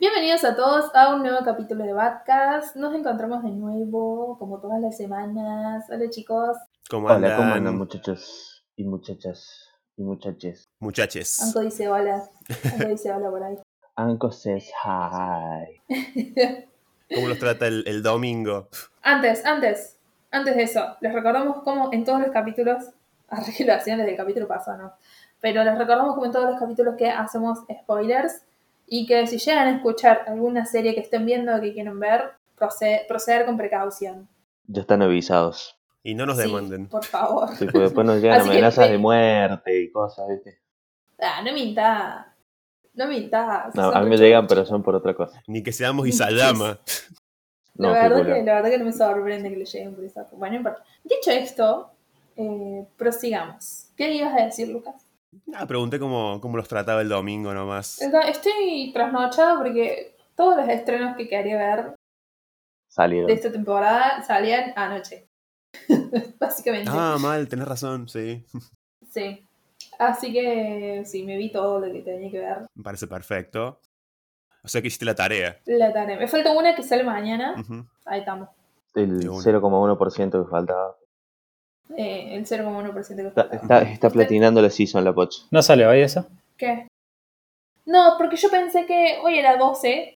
Bienvenidos a todos a un nuevo capítulo de Badcast. Nos encontramos de nuevo, como todas las semanas. Hola chicos. ¿Cómo Hola, andan? ¿cómo andan muchachos y muchachas y muchaches? Muchaches. Anko dice hola. Anko dice hola por ahí. Anko says hi. ¿Cómo los trata el, el domingo? antes, antes, antes de eso, les recordamos como en todos los capítulos, arre que lo hacían desde el capítulo pasado, ¿no? Pero les recordamos como en todos los capítulos que hacemos spoilers y que si llegan a escuchar alguna serie que estén viendo o que quieren ver, proceder, proceder con precaución. Ya están avisados. Y no nos Sí, demanden. por favor. Sí, porque después nos llegan que, amenazas de muerte y cosas, ¿viste? Ah, no mintas. No mintas. No, a mí me llegan, pero son por otra cosa. Ni que seamos Isayama. La, No, verdad qué que, la verdad que no me sorprende que le lleguen por esa. Bueno, no importa. Dicho esto, eh, prosigamos. ¿Qué ibas a decir, Lucas? Ah, pregunté cómo, cómo los trataba el domingo nomás. Estoy trasnochada porque todos los estrenos que quería ver de esta temporada salían anoche. Básicamente. Ah, mal, tenés razón, sí. Sí. Así que sí, me vi todo lo que tenía que ver. Me parece perfecto. O sea que hiciste la tarea. La tarea. Me falta una que sale mañana. Ahí estamos. El De una. 0,1% que faltaba. Eh, el 0,1% que Está, faltaba. está, está platinando la season la pocha. ¿No sale hoy eso? ¿Qué? No, porque yo pensé que hoy era 12,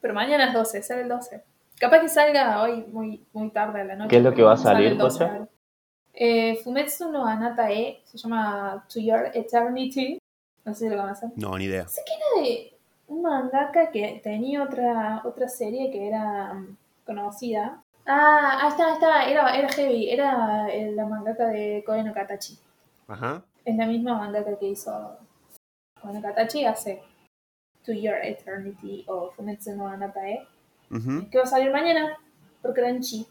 pero mañana es 12, sale el 12. Capaz que salga hoy muy, muy tarde a la noche. ¿Qué es lo que va a salir, el 12. Pocha? Eh, Fumetsu no Anata E, se llama To Your Eternity. No sé si lo conocen. No, ni idea. Sé que era de un mangaka que tenía otra, otra serie que era mm, conocida. Ah, ahí está, ahí está, era, era heavy, era la mangaka de Koe no Katachi. Ajá. Es la misma mangaka que hizo Koe Katachi hace To Your Eternity o Fumetsu no Anatae, Ujú. que va a salir mañana por Crunchy.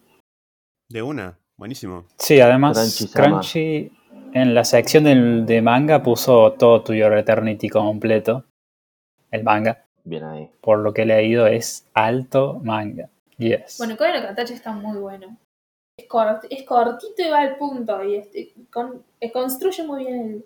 De una. Buenísimo. Sí, además. Crunchy en la sección del- de manga puso todo To Your Eternity completo. El manga. Bien ahí. Por lo que he leído es alto manga. Yes. Bueno, Koe no Katachi está muy bueno. Es, cort- es cortito y va al punto y este, con- eh, construye muy bien el,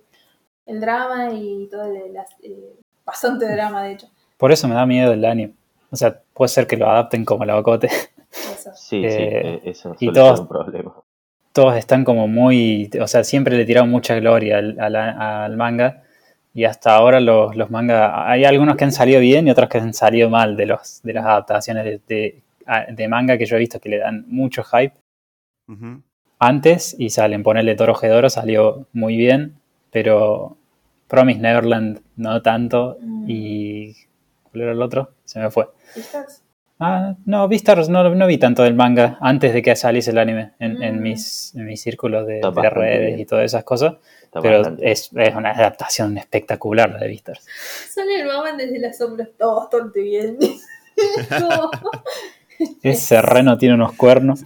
el drama y todo el, las- eh, bastante drama de hecho. Por eso me da miedo el anime. O sea, puede ser que lo adapten como la bocote. Eso. Sí, sí, Eh, eh, eso y suele todos- ser un problema. Todos están como muy. O sea, siempre le tiraron mucha gloria al, al- al manga. Y hasta ahora los, los mangas. Hay algunos que han salido bien y otros que han salido mal de, los, de las adaptaciones de, de- de manga que yo he visto que le dan mucho hype. Antes y salen. Ponerle Toro Gedoro salió muy bien, pero Promise Neverland no tanto. Mm. Y. ¿Cuál era el otro? Se me fue. Ah, no, Beastars no, no vi tanto del manga antes de que saliese el anime en, en Mm. mis, en mis círculos de, redes bien. y todas esas cosas. Está pero es, es una adaptación espectacular la de Beastars. Sale el mamá desde las sombras, todo bastante bien. Ese reno tiene unos cuernos.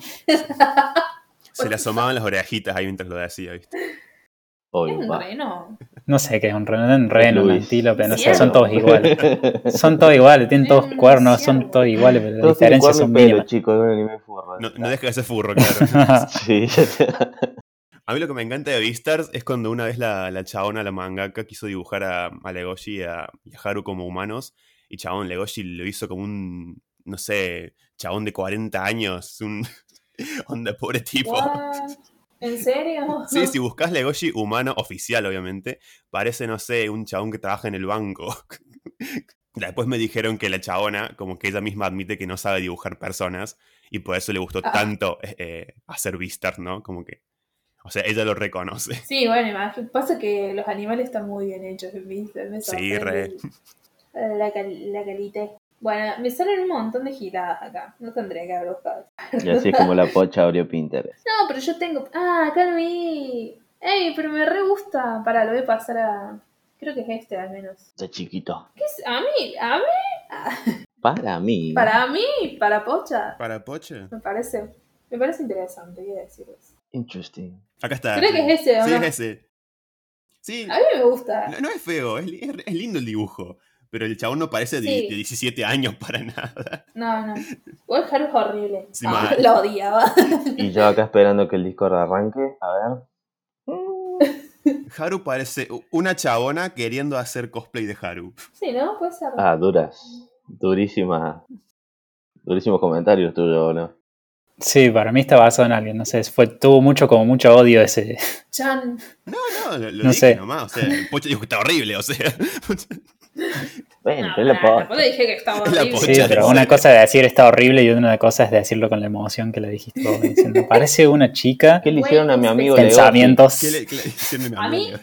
Se le asomaban las orejitas ahí mientras lo decía, ¿viste? Es un reno. No sé qué es un reno, un reno, un antílope, no sé, son todos iguales. Son todos iguales, tienen todos cuernos, son todos iguales, pero las diferencias son mínimas. es. No, no deja de ser furro, claro. Sí, A mí lo que me encanta de Beastars es cuando una vez la, la chabona, la mangaka, quiso dibujar a, a Legoshi y a, y a Haru como humanos. Y chabón, Legoshi lo hizo como un, no sé, chabón de 40 años. Un onda pobre tipo. What? ¿En serio? Sí, si buscas Legoshi humano, oficial obviamente, parece, no sé, un chabón que trabaja en el banco. Después me dijeron que la chabona, como que ella misma admite que no sabe dibujar personas y por eso le gustó Ah. tanto eh, eh, hacer Beastars, ¿no? Como que, o sea, ella lo reconoce. Sí, bueno. Pasa que los animales están muy bien hechos, ¿viste? Me Sí, re. La, cal- la calidad. Bueno, me salen un montón de giradas acá. No tendría que haber buscado. Y así es como la pocha abrió Pinterest. No, pero yo tengo. Ah, acá lo vi. Ey, pero me re gusta. Para, lo voy a pasar a. Creo que es este al menos. De chiquito. ¿Qué es? ¿A mí? ¿A mí? Para mí. ¿Para mí? ¿Para Pocha? ¿Para Poche? Me parece. Me parece interesante, quiero decirles. Interesting. Acá está. Creo que es ese, ¿o Sí, no? es ese. Sí, A mí me gusta. no, no es feo, es- es lindo el dibujo. Pero el chabón no parece de, Sí. de 17 años para nada. No, no. Igual Haru es horrible. Sí, Ah, lo odiaba. Y yo acá esperando que el Discord arranque. A ver. Haru parece una chabona queriendo hacer cosplay de Haru. Sí, ¿no? Puede ser. Ah, duras. Durísimas. Durísimos comentarios tuyos, ¿no? Sí, para mí está basado en alguien, no sé, fue, tuvo mucho, como mucho odio ese. Chan. No, no, lo, lo No dije sé. nomás. O sea, el Pocho dijo que está horrible, o sea. Bueno, No, la tampoco dije que estaba horrible. pocha. Sí, pero una cosa es decir está horrible y una cosa es decirlo con la emoción que le dijiste vos, diciendo, parece una chica, ¿Qué le hicieron a mi amigo pensamientos. ¿Qué le, qué le hicieron a A mi mí- amigo?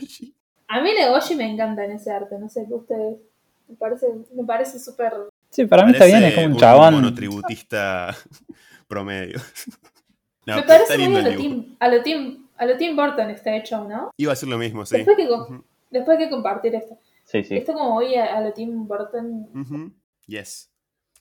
A mí Legoshi me encanta en ese arte, no sé, ustedes. Me parece, me parece súper. Sí, para mí está bien, es como un chabón. monotributista promedio. No, me parece muy a lo. Tim, a, lo Tim, a lo Tim Burton está hecho, ¿no? Iba a ser lo mismo, sí. Después, que, después hay que compartir esto. Sí, sí. Esto como voy a, a lo Tim Burton. ujú, Yes.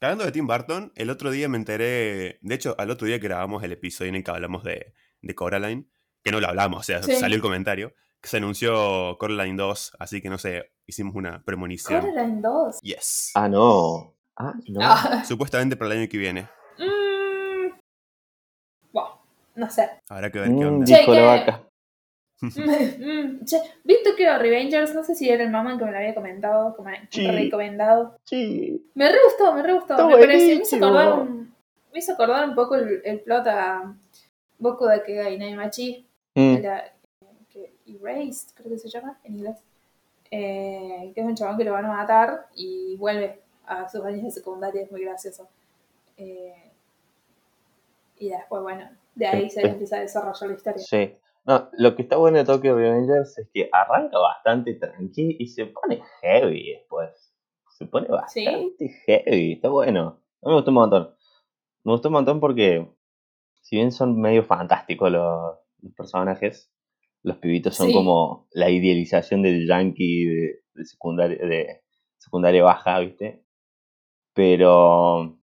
Hablando de Tim Burton, el otro día me enteré. De hecho, al otro día que grabamos el episodio en el que hablamos de, de Coraline, que no lo hablamos, o sea, Sí. salió el comentario, que se anunció Coraline 2, así que no sé, hicimos una premonición. Coraline 2. Yes. Ah, no. Ah, no. Ah, Supuestamente para el año que viene. mm, bueno, no sé. Habrá que ver qué Mm, onda. Dijo la vaca. Mm, che, ¿Vi Tokyo Revengers? No sé si era el mamá que me lo había comentado, que me Sí. recomendado. Sí. Me re gustó, me re gustó. Está me, pareció, me, hizo acordar un, me hizo acordar un poco el, el plot a Boku de Kegai Naimachi, Mm, era, que Erased, creo que se llama en inglés. Eh, que es un chabón que lo van a matar y vuelve a sus años de secundaria, es muy gracioso. Eh, y después, bueno, de ahí se empieza a desarrollar la historia. Sí. No, lo que está bueno de Tokyo Revengers es que arranca bastante tranqui y se pone heavy después. Se pone Sí. bastante heavy. Está bueno. A mí me gustó un montón. Me gustó un montón porque, si bien son medio fantásticos los, los personajes, los pibitos son Sí. como la idealización del yankee de, de secundaria, de secundaria baja, ¿viste? Pero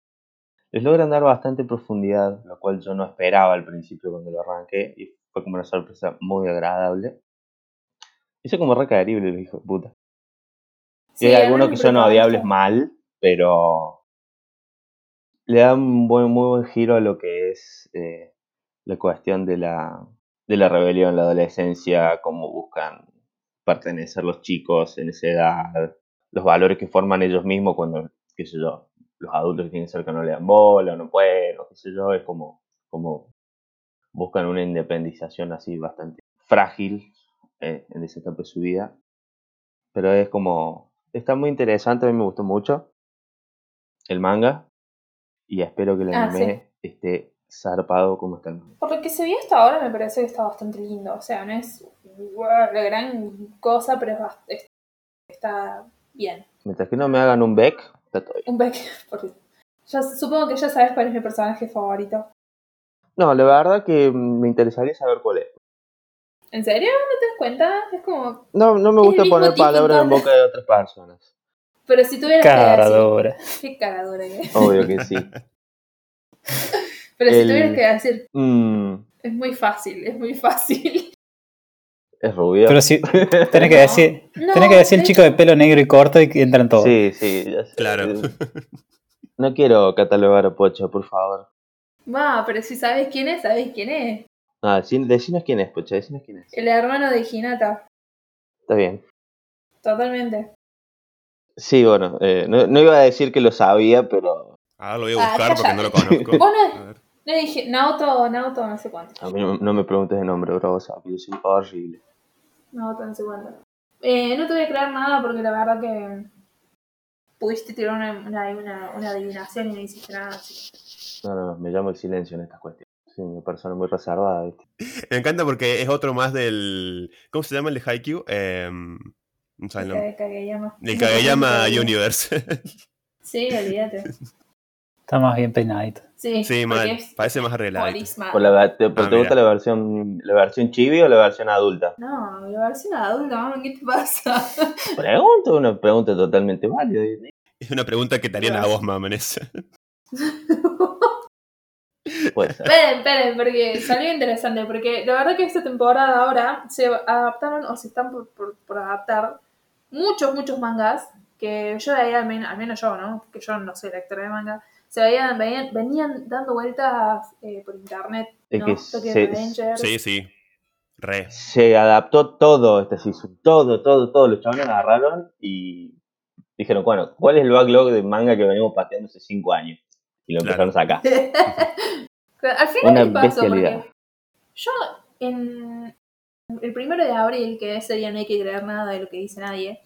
les logran dar bastante profundidad, lo cual yo no esperaba al principio cuando lo arranqué y fue como una sorpresa muy agradable. Hice como re creíble el hijo de puta. Sí, Y hay algunos que son odiables mal, pero le dan un buen, muy buen giro a lo que es eh, la cuestión de la, de la rebelión, la adolescencia, cómo buscan pertenecer los chicos en esa edad, los valores que forman ellos mismos cuando, qué sé yo, los adultos que tienen cerca no le dan bola o no pueden, o qué sé yo, es como, como buscan una independización así bastante frágil eh, en esa etapa de su vida. Pero es como, está muy interesante, a mí me gustó mucho el manga y espero que el Ah, anime esté zarpado como está el manga. Por lo que se vio hasta ahora me parece que está bastante lindo. O sea, no es wow, la gran cosa, pero es- está bien. Mientras que no me hagan un Beck, está todo bien. Un Beck, porque ya, supongo que ya sabes cuál es mi personaje favorito. No, la verdad que me interesaría saber cuál es. ¿En serio? ¿No te das cuenta? Es como... No, no me gusta poner palabras en boca de otras personas. Pero si tuvieras que decir... Qué cara dura que es. Obvio que sí. Pero si tuvieras que decir... Mm, Es muy fácil, es muy fácil. es rubio. Pero si tenés que decir, No, tenés que decir el chico de pelo negro y corto y que entran todos. Sí, sí, ya sé. Claro. No quiero catalogar a Pocho, por favor. Va, pero si sabes quién es, sabes quién es. Ah, decinos quién es, Pocho, decinos quién es. El hermano de Hinata. Está bien. Totalmente. Sí, bueno, eh, no, no iba a decir que lo sabía, pero Ahora lo voy a Ah, buscar porque no lo conozco. Vos no, ver. no dije Naoto, Naoto no sé cuánto. a mí no, no me preguntes de nombre, bro, sapo, yo soy horrible. Naoto no sé cuánto. Eh, no te voy a creer nada porque la verdad que pudiste tirar una, una, una, una adivinación y no hiciste nada. Así. No, no, no, me llamo el silencio en estas cuestiones. Soy una persona muy reservada, ¿viste? Me encanta porque es otro más del. ¿Cómo se llama el de Haikyuu? Eh, no sé el nombre. El Kageyama. El Kageyama Universe. Sí, olvídate. Está más bien peinadito. Sí, sí, porque mal. es Parece más arreglado. buenísima. ¿Por la, te, pero Ah, ¿te gusta la versión, la versión chibi o la versión adulta? No, la versión adulta, mamá, ¿qué te pasa? Pregunto, una pregunta totalmente válida. Es una pregunta que te harían a vos, mamones. Puede Esperen, esperen, porque salió interesante, porque la verdad que esta temporada ahora se adaptaron o se están por, por- por adaptar muchos, muchos mangas que yo veía, al menos, al menos yo, ¿no? Que yo no soy lectora de manga, se veían, veían- venían dando vueltas eh, por internet, Es ¿no? que se-. Sí, sí. Re. se adaptó todo este season. Todo, todo, todo. Los chavales agarraron y dijeron, bueno, ¿cuál es el backlog de manga que venimos pateando hace 5 años? Y lo Claro. empezaron a sacar. Pero Al final, Una ¿qué pasó? Porque yo, en el primero de abril, que ese día no hay que creer nada de lo que dice nadie,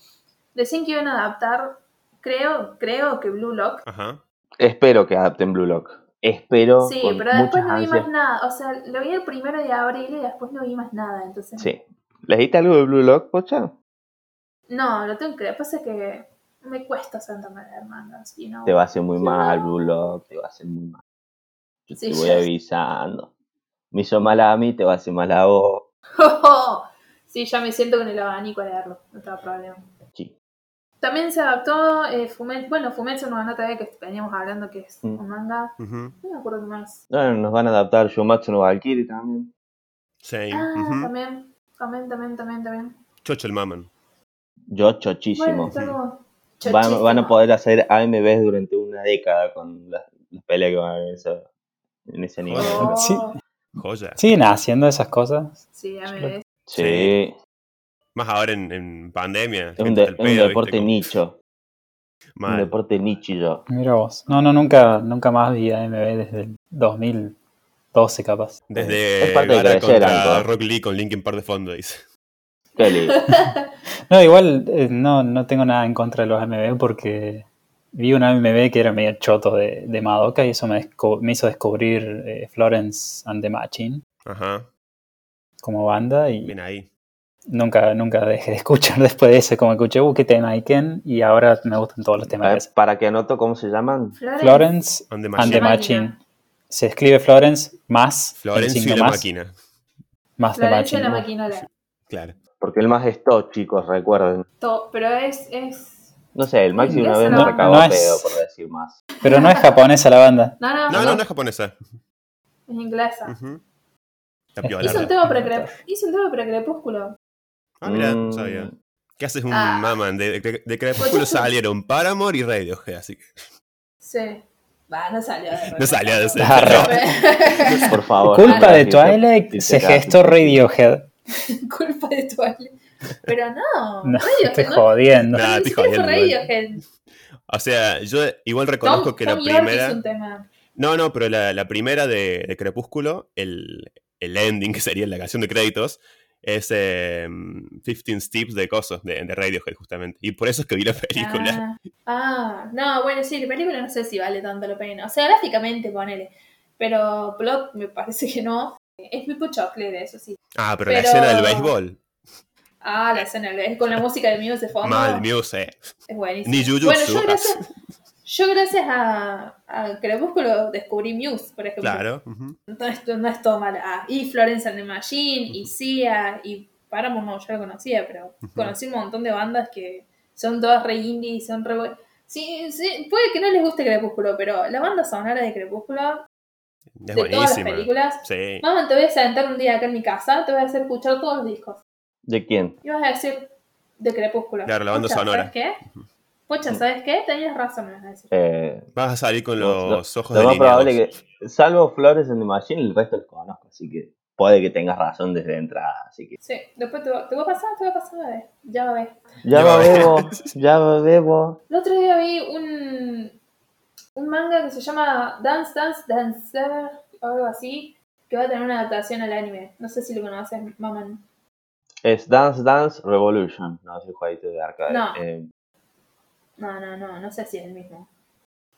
decían que iban a adaptar, creo, creo que Blue Lock. Ajá. Espero que adapten Blue Lock. Espero. Sí, con pero después no vi ansias. más nada. O sea, lo vi el primero de abril y después no vi más nada. Entonces, Sí. ¿Leíste algo de Blue Lock, Pocha? no, lo tengo que. Pasa que me cuesta sentarme a leer mangas. You know? Te va a hacer muy mal, Blue Lock. Te va a hacer muy mal. Yo Sí, te voy ya. avisando. Me hizo mal a mí, te va a hacer mal a vos. sí, ya me siento con el abanico a leerlo. No tengo problema. Sí. También se adaptó eh, Fumetsu, bueno, Fumetsu no Anata que veníamos hablando que es Mm. un manga. No me acuerdo qué más. Bueno, nos van a adaptar Shumatsu no Valkyrie también. Sí. Ah, también, también, también, también, también. Chocho el maman. Yo Bueno, chochísimo. como Van, a poder hacer AMVs durante una década con las, las peleas que van a haber en, esa- en ese nivel. Oh, Sí. Joya. ¿Siguen haciendo esas cosas? Sí. Sí, Sí. Más ahora en, en pandemia. es un, de- deporte nicho. Un deporte nichillo. Mira vos. No, no, nunca, nunca más vi AMV desde el 2012 capaz. Desde Es parte de contra. Rock Lee con Linkin Park de fondo, dice. No, igual eh, no, no tengo nada en contra de los AMV porque vi un AMV que era medio choto de, de Madoka y eso me, hizo descubrir eh, Florence and the Machine Ajá. como banda y Bien ahí. nunca, nunca dejé de escuchar después de eso, como escuché, uh, qué tema hay Ken y ahora me gustan todos los temas ver, para que anoto cómo se llaman. Florence. Florence the and the Machine. Se escribe Florence más el Florencio y la más, máquina. más the Florencia Machine. la ¿no? maquinola. Claro. Porque el más es todo, chicos, recuerden. To- Pero es, es. No sé, el Maxi una vez ¿no? me recabó No a es- pedo por decir más. Pero no es japonesa la banda. No, no, No, no, no, no es japonesa. es inglesa. Es- piola. Hizo un tema hizo un tema para Crepúsculo. Ah, mira, no Mm, sabía. ¿Qué haces un Ah. maman? De, de, de Crepúsculo salieron Paramore y Radiohead, así que. Sí. Va, no salió de No salió de ese. Ah, Por favor. Culpa de Twilight se gestó. Radiohead. Culpa de Twilight. Pero no, No, Radiohead, estoy ¿no? jodiendo. Ni estoy jodiendo. Radiohead. O sea, yo igual reconozco Tom, que Tom la York primera. hizo un tema. No, no, pero la, la primera de, de Crepúsculo, el, el ending, que sería la canción de créditos, es eh, 15 Steps de Cosos, de, de Radiohead, justamente. Y por eso es que vi la película. Ah, ah, no, bueno, sí, la película no sé si vale tanto la pena. O sea, gráficamente, ponele. Pero plot me parece que no. Es muy chocolate, eso sí. Ah, pero, la Pero- escena del béisbol. Ah, la escena es con la música de Muse de fondo. Mal, Muse. Es buenísimo. Ni Jujutsu. Bueno, yo gracias, yo gracias a, a Crepúsculo descubrí Muse, por ejemplo. Claro. No es, no es todo mal. Ah, y Florence and the Machine, y Sia, y Paramore no, yo lo conocía, pero conocí un montón de bandas que son todas re indie y son re Sí, sí, puede que no les guste Crepúsculo, pero la banda sonora de Crepúsculo, Es de todas las películas. Sí. Mamá, te voy a sentar un día acá en mi casa, te voy a hacer escuchar todos los discos. ¿De quién? Y vas a decir de Crepúsculo. Claro, la banda sonora. ¿Sabes qué? Pocha, ¿sabes qué? Tenías razón, me vas a decir. Eh, Vas a salir con Lo- los ojos lo más probable que, salvo Flores en The Machine, el resto los conozco, así que puede que tengas razón desde entrada, así que Sí, después te, va- te voy a pasar, te voy a pasar a ver. Ya va a ver. ya Ya va va. bebo, ya va bebo. El otro día vi un, un manga que se llama Dance Dance Dancer, o algo así, que va a tener una adaptación al anime. No sé si lo conoces, Maman. Es Dance Dance Revolution, no es el jueguito de arcade. No. Eh, No, no, no, no sé si es el mismo.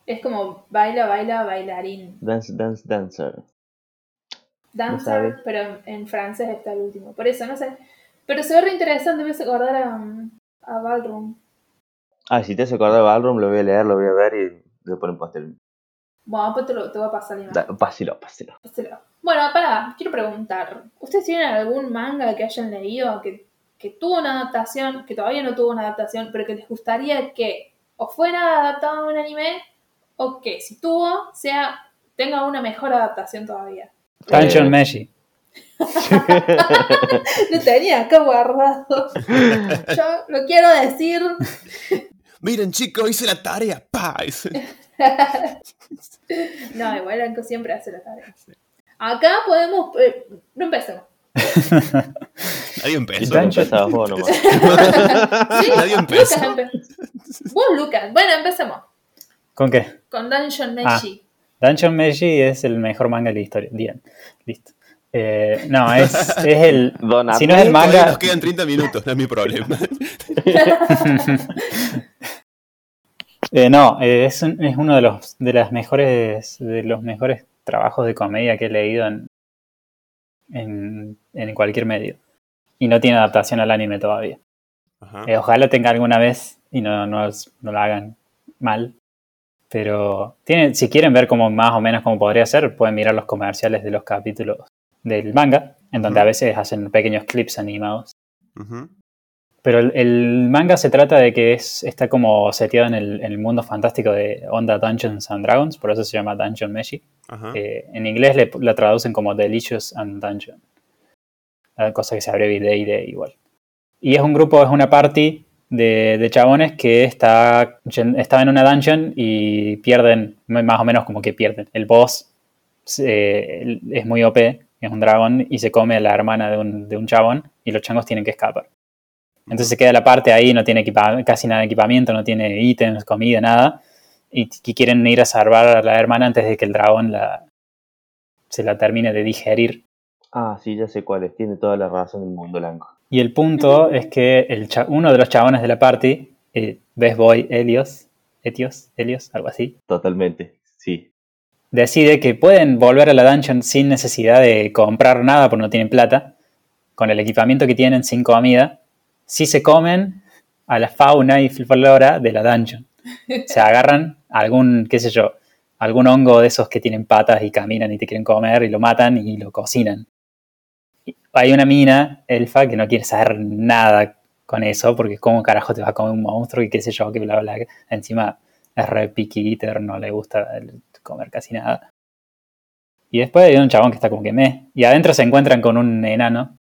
Es como baila, baila, bailarín. dance Dance Dancer. Dancer, pero en, francés está el último. Por eso, no sé. Pero se ve re interesante, me hace acordar a, a Ballroom. Ah, si te has acordado de Ballroom, lo voy a leer, lo voy a ver y pastel. Bueno, después te, lo, te voy a pasar la imagen. Da- Páselo, páselo. Páselo. Bueno, pará, quiero preguntar. ¿Ustedes tienen algún manga que hayan leído que, que tuvo una adaptación, que todavía no tuvo una adaptación, pero que les gustaría que o fuera adaptado a un anime, o que si tuvo, sea, tenga una mejor adaptación todavía? Tancho Eh, Meshi. Lo tenía acá guardado. Yo lo quiero decir. Miren, chicos, hice la tarea. ¡Pa! No, igual Anko siempre hace la tarea. Acá podemos. eh, no empecemos. Nadie empezó. Empezabas vos nomás. Sí, Nadie empezó. Lucas empe- Vos, Lucas. Bueno, empecemos. ¿Con qué? Con Dungeon Ah. Meshi. Dungeon Meshi es el mejor manga de la historia. Bien, listo. Eh, no, es, es el. Don Si no es el manga- nos quedan 30 minutos, no es mi problema. Eh, no, es, un- es uno de los de las mejores de los mejores trabajos de comedia que he leído en, en, en cualquier medio. Y no tiene adaptación al anime todavía. Ajá. Eh, ojalá tenga alguna vez y no, no, no lo hagan mal. Pero tiene, si quieren ver cómo más o menos cómo podría ser, pueden mirar los comerciales de los capítulos del manga, en donde a veces hacen pequeños clips animados. Pero el, el manga se trata de que es, está como seteado en el, en el mundo fantástico de Onda Dungeons and Dragons, por eso se llama Dungeon Meshi. Eh, en inglés le, la traducen como Delicious and Dungeon. La cosa que se abrevia de D igual. Y es un grupo, es una party de, de chabones que está, estaba en una dungeon y pierden, más o menos como que pierden. El boss eh, es muy OP, es un dragón y se come a la hermana de un, de un chabón y los changos tienen que escapar. Entonces se queda la parte ahí, no tiene casi nada de equipamiento, no tiene ítems, comida, nada. Y, y quieren ir a salvar a la hermana antes de que el dragón la, se la termine de digerir. Ah, sí, ya sé cuál es. Tiene toda la razón del mundo blanco. Y el punto es que el cha- uno de los chabones de la party, eh, Best Boy Helios, Etios, Helios, algo así, Totalmente, sí. Decide que pueden volver a la dungeon sin necesidad de comprar nada porque no tienen plata, con el equipamiento que tienen sin comida, si se comen a la fauna y flora de la dungeon. Se agarran algún, qué sé yo, algún hongo de esos que tienen patas y caminan y te quieren comer y lo matan y lo cocinan. Hay una mina elfa que no quiere saber nada con eso porque cómo carajo te va a comer un monstruo y qué sé yo, que bla bla. Encima es re no le gusta el- comer casi nada. Y después hay un chabón que está como que me. Y adentro se encuentran con un enano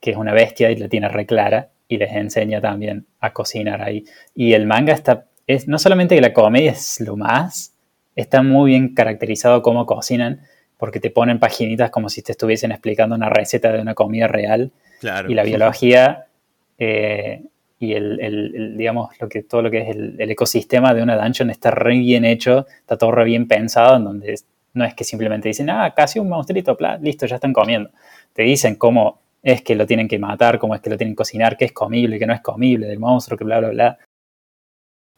que es una bestia y la tiene re clara y les enseña también a cocinar ahí. Y el manga está, es no solamente que la comedia es lo más, está muy bien caracterizado cómo cocinan, porque te ponen paginitas como si te estuviesen explicando una receta de una comida real Claro. y la biología eh, y el, el- el, digamos lo que todo lo que es el, el ecosistema de una dungeon está re bien hecho, está todo re bien pensado, en donde no es que simplemente dicen, ah, casi un monstruito, pla, listo, ya están comiendo. Te dicen cómo es que lo tienen que matar, cómo es que lo tienen que cocinar, qué es comible, qué no es comible del monstruo, que bla, bla, bla.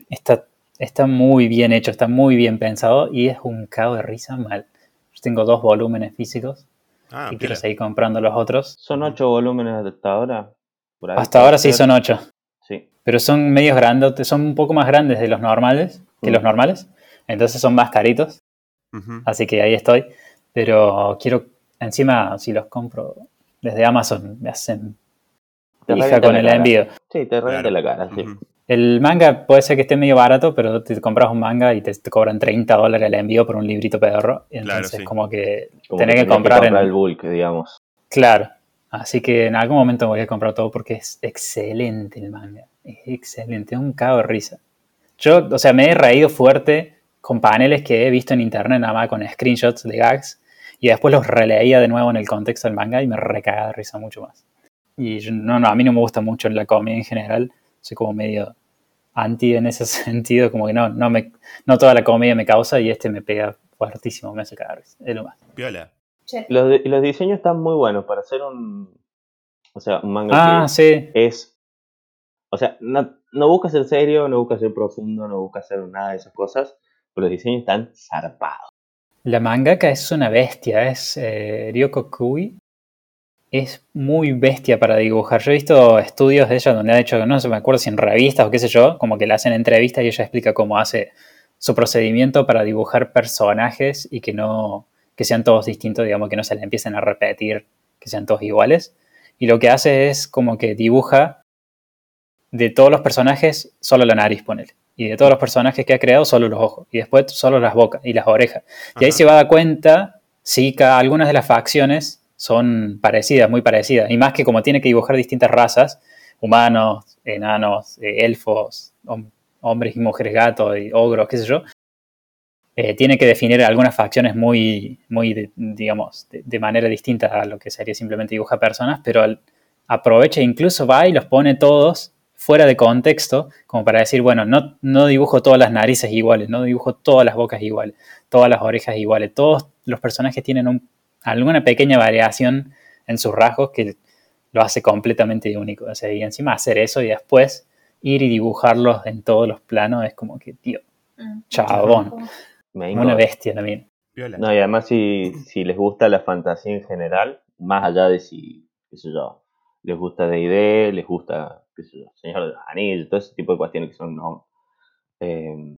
Está, está muy bien hecho, está muy bien pensado y es un cago de risa mal. Yo tengo dos volúmenes físicos Ah, y quiero seguir comprando los otros. Son ocho volúmenes hasta ahora. Hasta ahora sí ser. son ocho. Pero son medios grandes, son un poco más grandes de los normales, que Mm. los normales, entonces son más caritos, Ujú. así que ahí estoy, pero quiero, encima si los compro desde Amazon, me hacen Te hija con el cara. envío. Sí, te revienta Claro. la cara, sí. Ujú. El manga puede ser que esté medio barato, pero te compras un manga y te, te cobran 30 dólares el envío por un librito pedorro, entonces sí. como que Como tenés que tenías comprar en... el bulk, digamos. Claro, así que en algún momento voy a comprar todo porque es excelente el manga. Es excelente, es un cago de risa. Yo, o sea, me he reído fuerte con paneles que he visto en internet nada más con screenshots de gags y después los releía de nuevo en el contexto del manga y me recagaba de risa mucho más. Y yo- no, no, a mí no me gusta mucho la comedia en general, soy como medio anti en ese sentido, como que no, no, me, no toda la comedia me causa y este me pega fuertísimo, me hace cagar, de risa, es lo más. Piola. Che. Los, los diseños están muy buenos para hacer un. O sea, un manga Ah, que sí, es. O sea, no, busca ser serio, no busca ser profundo, no busca hacer nada de esas cosas, pero los diseños están zarpados. La mangaka es una bestia, es eh, Ryoko Kui. Es muy bestia para dibujar. Yo he visto estudios de ella donde ha hecho, no sé, me acuerdo si en revistas o qué sé yo, como que le hacen entrevistas y ella explica cómo hace su procedimiento para dibujar personajes y que no, que sean todos distintos, digamos, que no se le empiecen a repetir, que sean todos iguales. Y lo que hace es como que dibuja de todos los personajes solo la nariz, ponele. Y de todos los personajes que ha creado, solo los ojos. Y después solo las bocas y las orejas. Y ahí Ajá. se va a dar cuenta si cada, algunas de las facciones son parecidas, muy parecidas. Y más que como tiene que dibujar distintas razas, humanos, enanos, eh, elfos, hom- hombres y mujeres gatos, y ogros, qué sé yo, eh, tiene que definir algunas facciones muy, muy de- digamos, de, de manera distinta a lo que sería simplemente dibujar personas, pero al- aprovecha e incluso va y los pone todos fuera de contexto, como para decir, bueno, no, no dibujo todas las narices iguales, no dibujo todas las bocas iguales, todas las orejas iguales, todos los personajes tienen un- alguna pequeña variación en sus rasgos que lo hace completamente único. O sea, y encima hacer eso y después ir y dibujarlos en todos los planos es como que, tío, Mm. chabón, una bestia también. No, y además si, si les gusta la fantasía en general, más allá de si, qué sé yo, les gusta D&D, les gusta, qué sé yo, Señor de los Anillos, todo ese tipo de cuestiones que son no, eh,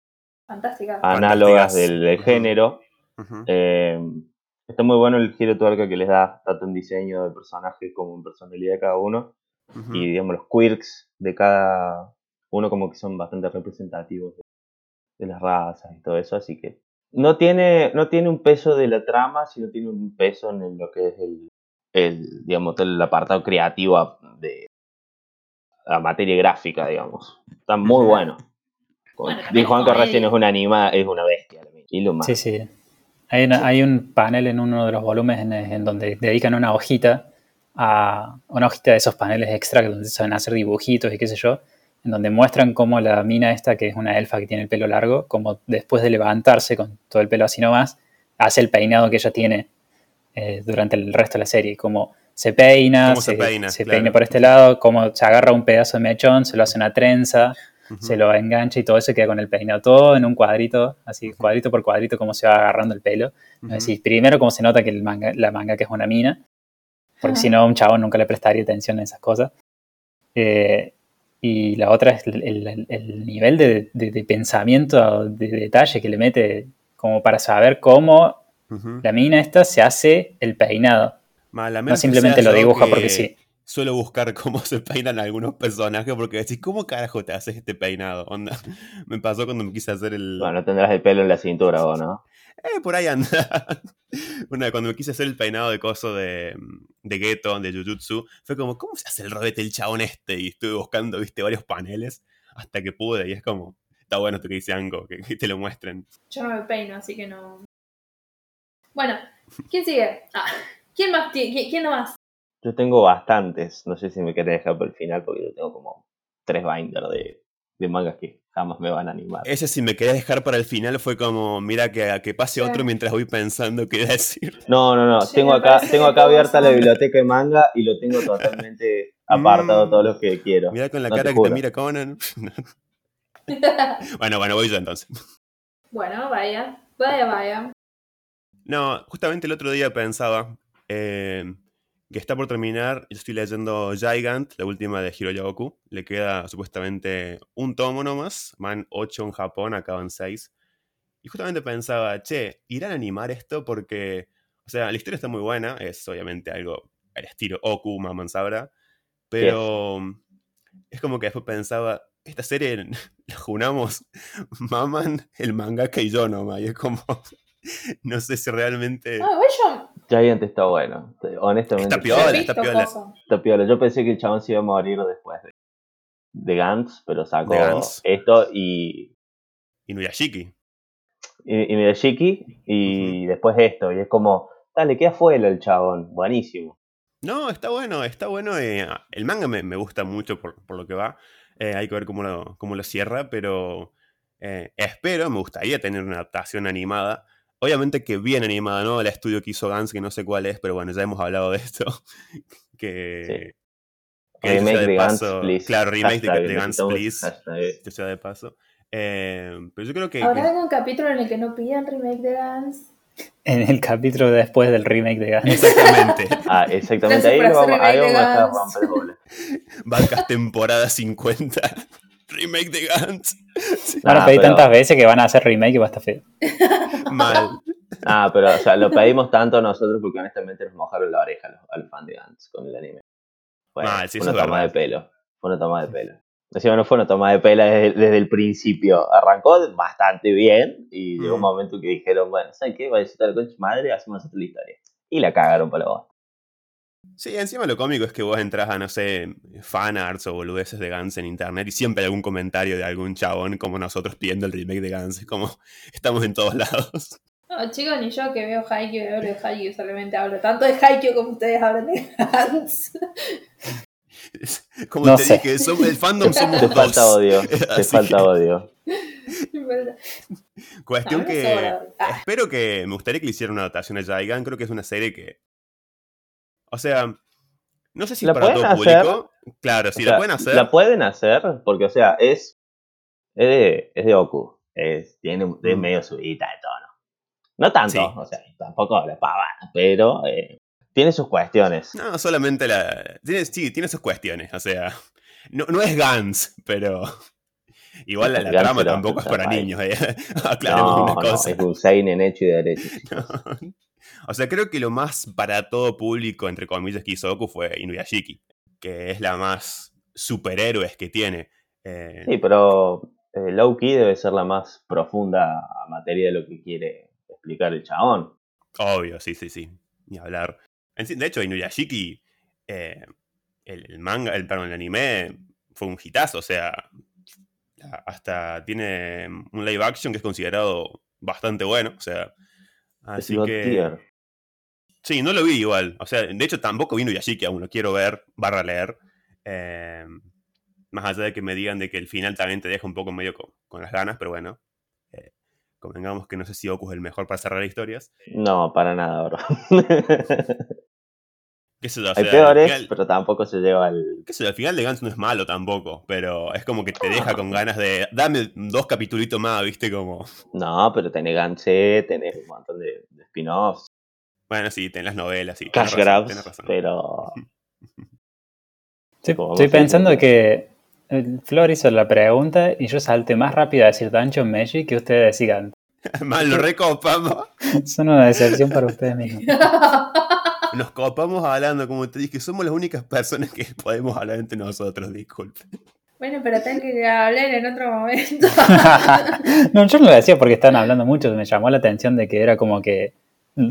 análogas Fantásticas. del, género. Eh, está muy bueno el giro tuerca que les da tanto en diseño de personajes como en personalidad de cada uno. Y digamos los quirks de cada uno como que son bastante representativos de, de las razas y todo eso. Así que no tiene, no tiene un peso de la trama, sino tiene un peso en lo que es el, el digamos, el apartado creativo de la materia gráfica, digamos. Está muy bueno. Bueno, es Juan recién, es una anima, es una bestia. Y lo más. Sí, sí. Hay, una- hay un panel en uno de los volúmenes en, en donde dedican una hojita a una hojita de esos paneles extra donde saben hacer dibujitos y qué sé yo, en donde muestran cómo la mina esta, que es una elfa que tiene el pelo largo, como después de levantarse con todo el pelo así nomás, hace el peinado que ella tiene eh, durante el resto de la serie, como se peina, Cómo se peina, claro. peina por este lado, como se agarra un pedazo de mechón, se lo hace una trenza, se lo engancha y todo eso queda con el peinado todo en un cuadrito, así cuadrito por cuadrito, como se va agarrando el pelo. Así, primero, como se nota que el manga, la manga que es una mina, porque si no, un chabón nunca le prestaría atención a esas cosas. Eh, y la otra es el, el- el nivel de, de- de pensamiento, de detalle que le mete, como para saber cómo la mina esta se hace el peinado. No simplemente lo dibuja que porque sí. Suelo buscar cómo se peinan algunos personajes porque decís, ¿cómo carajo te haces este peinado? Onda, me pasó cuando me quise hacer el... Bueno, no tendrás el pelo en la cintura o no. Eh, por ahí anda. Una, cuando me quise hacer el peinado de coso de, de Geto, de Jujutsu, fue como, ¿cómo se hace el robete el chabón este? Y estuve buscando, viste, varios paneles hasta que pude. Y es como, está bueno esto que dice Ango, que, que te lo muestren. Yo no me peino, así que no. Bueno, ¿quién sigue? Ah, ¿Quién más? ti- ¿Quién, quién más? Yo tengo bastantes, no sé si me querés dejar por el final porque yo tengo como tres binders de, de mangas que jamás me van a animar. Ese si me quería dejar para el final fue como, mira que, que pase Sí. otro mientras voy pensando qué decir. No, no, no, Sí, tengo acá, tengo acá todos abierta la biblioteca de manga y lo tengo totalmente apartado Mm. todo lo que quiero. Mira con la No te cara que juro. te mira Conan. bueno, bueno, voy yo entonces. bueno, vaya. Vaya, vaya. No, justamente el otro día pensaba eh, que está por terminar, yo estoy leyendo Gigant, la última de Hiroyaoku, le queda supuestamente un tomo nomás, van 8 en Japón, acaban 6. Y justamente pensaba, che, ¿irán a animar esto? Porque, o sea, la historia está muy buena, es obviamente algo al estilo Oku, Maman sabrá, pero es como que después pensaba, esta serie la junamos Maman, el mangaka y yo nomás, y es como, no sé si realmente... Yo Giant está bueno, honestamente. Está piola, está visto piola. cosas. Está piola. Yo pensé que el chabón se iba a morir después de, de Gantz, pero sacó esto y, Inuyashiki. y, y Midashiki y después esto. Y es como, dale, qué afuera el chabón. Buenísimo. No, está bueno, está bueno. eh, el manga me, me gusta mucho por, por lo que va. Eh, hay que ver cómo lo, cómo lo cierra, pero eh, espero, me gustaría tener una adaptación animada. Obviamente que bien animada, ¿no? El estudio que hizo Gans, que no sé cuál es, pero bueno, ya hemos hablado de esto. que, que dicho Remake sea de Gantz, paso- please. Claro, remake de, Hashtag, de necesitamos please. hashtag. dicho sea de paso. Eh, pero yo creo que. ¿Habrá que- algún capítulo en el que no pidan remake de Gans? En el capítulo después del remake de Gantz. Exactamente. Ah, exactamente. Ahí, vamos, ahí vamos a estar romper bolas. Vacas temporada 50. Remake de Gantz. Van a Ah, pedir pero- tantas veces que van a hacer remake y va a estar feo. Mal. Ah, pero o sea, lo pedimos tanto nosotros porque honestamente nos mojaron la oreja a los, a los fans de Gantz con el anime. Bueno, Mal, sí, fue una toma de pelo. Fue una toma de pelo. Encima no fue una toma de pelo desde, desde el principio. Arrancó bastante bien y llegó un Mm. momento que dijeron, bueno, ¿sabes qué? Va a concha de madre, hacemos otra historia. Y la cagaron para la voz. Sí, encima lo cómico es que vos entras a, no sé, fanarts o boludeces de Guns en internet y siempre hay algún comentario de algún chabón como nosotros pidiendo el remake de Guns. Es como, estamos en todos lados. No, chicos, ni yo que veo Haikyuu y hablo de Haikyuu, solamente hablo tanto de Haikyuu como ustedes hablan de Gans. Como No te sé. dije, somos- el fandom somos Te dos. falta odio, te falta que- odio. Cuestión No, no que. Ah. espero que me gustaría que le hicieran una adaptación a Jaigan. Creo que es una serie que. O sea, no sé si ¿La para todo pueden hacer? público. Claro, si O la pueden hacer. La pueden hacer porque, o sea, es, es, de, es de Oku. Es, tiene, es medio subida de tono. No tanto, Sí. o sea, tampoco la pero eh, tiene sus cuestiones. No, solamente la. Tiene, sí, tiene sus cuestiones. O sea, no, no es Gans, pero. Igual la, trama tampoco es para niños. eh. Aclaremos No, una no, cosa. es un seinen hecho y derecho. O sea, creo que lo más para todo público, entre comillas, que hizo Goku fue Inuyashiki, que es la más superhéroes que tiene. Eh, Sí, pero eh, Low Key debe ser la más profunda a materia de lo que quiere explicar el chabón. Obvio, sí, sí, sí. Ni hablar. De hecho, Inuyashiki, eh, el, el manga, el, perdón, el anime fue un hitazo, o sea, hasta tiene un live action que es considerado bastante bueno, o sea, así es God que... tier. Sí, no lo vi igual. O sea, de hecho tampoco vi Inuyashiki aún, lo quiero ver, barra leer. Eh, más allá de que me digan de que el final también te deja un poco medio con, con las ganas, pero bueno. Eh, convengamos que no sé si Goku es el mejor para cerrar historias. No, para nada, bro. Qué sé yo, o Hay sea, peores, final, pero tampoco se lleva al. qué sé yo, al final de Gantz no es malo tampoco, pero es como que te deja con ganas de. Dame dos capitulitos más, viste, como. No, pero tenés Ganché, tenés un montón de, de spin-offs, Bueno, sí, ten las novelas, sí. cash tenés grabs, tenés razón. pero. Estoy, Como estoy pensando ¿no? que el Flor hizo la pregunta y yo salté más rápido a decir Dungeon Magic que ustedes decían. Mal, lo recopamos. Son una decepción para ustedes mismos. Nos copamos hablando, como te dije, somos las únicas personas que podemos hablar entre nosotros, disculpe. bueno, pero tengo que hablar en otro momento. no, yo no lo decía porque estaban hablando mucho. Me llamó la atención de que era como que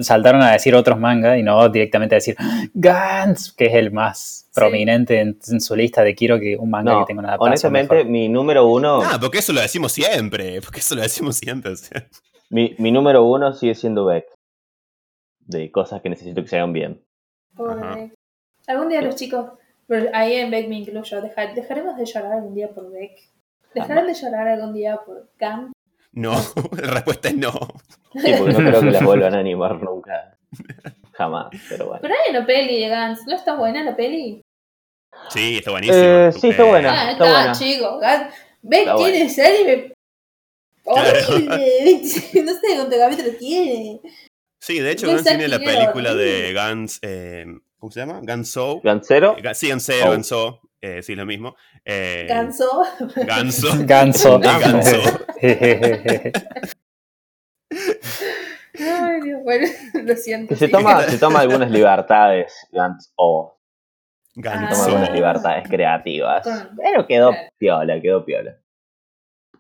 saltaron a decir otros mangas y no directamente a decir Gantz, que es el más prominente en, en su lista de quiero que un manga No, que tenga una adaptación honestamente, mejor. mi número uno. Ah, porque eso lo decimos siempre, porque eso lo decimos siempre, o sea. Mi, mi número uno sigue siendo Beck. De cosas que necesito que se hagan bien. Pobre. Beck. Algún día los chicos, pero ahí en Beck me incluyo, dejar- dejaremos de llorar algún día por Beck. ¿Dejarán de llorar algún día por Gam? No, la respuesta es no. Sí, porque no creo que las vuelvan a animar nunca. Jamás, pero bueno. Pero hay una peli de Gans, ¿no está buena la peli? Sí, está buenísimo. Eh, sí, está buena. Ah, está está, buena. chico. Gans. Beck Está tiene serie horrible. no sé cuántos capítulos tiene. Sí, de hecho, Gans tiene la película de Gans. eh, ¿Cómo se llama? Ganso. ¿Gancero? Eh, Sí, Gansero, Oh. Ganso. Eh, sí, lo mismo. Eh, Ganso. Ganso. Ganso. Ganso. Ay, Dios, bueno, lo siento. Se sí. toma, se toma algunas libertades, Gantz O. Se Ah, toma Ganso. algunas libertades creativas. Pero quedó piola, quedó piola.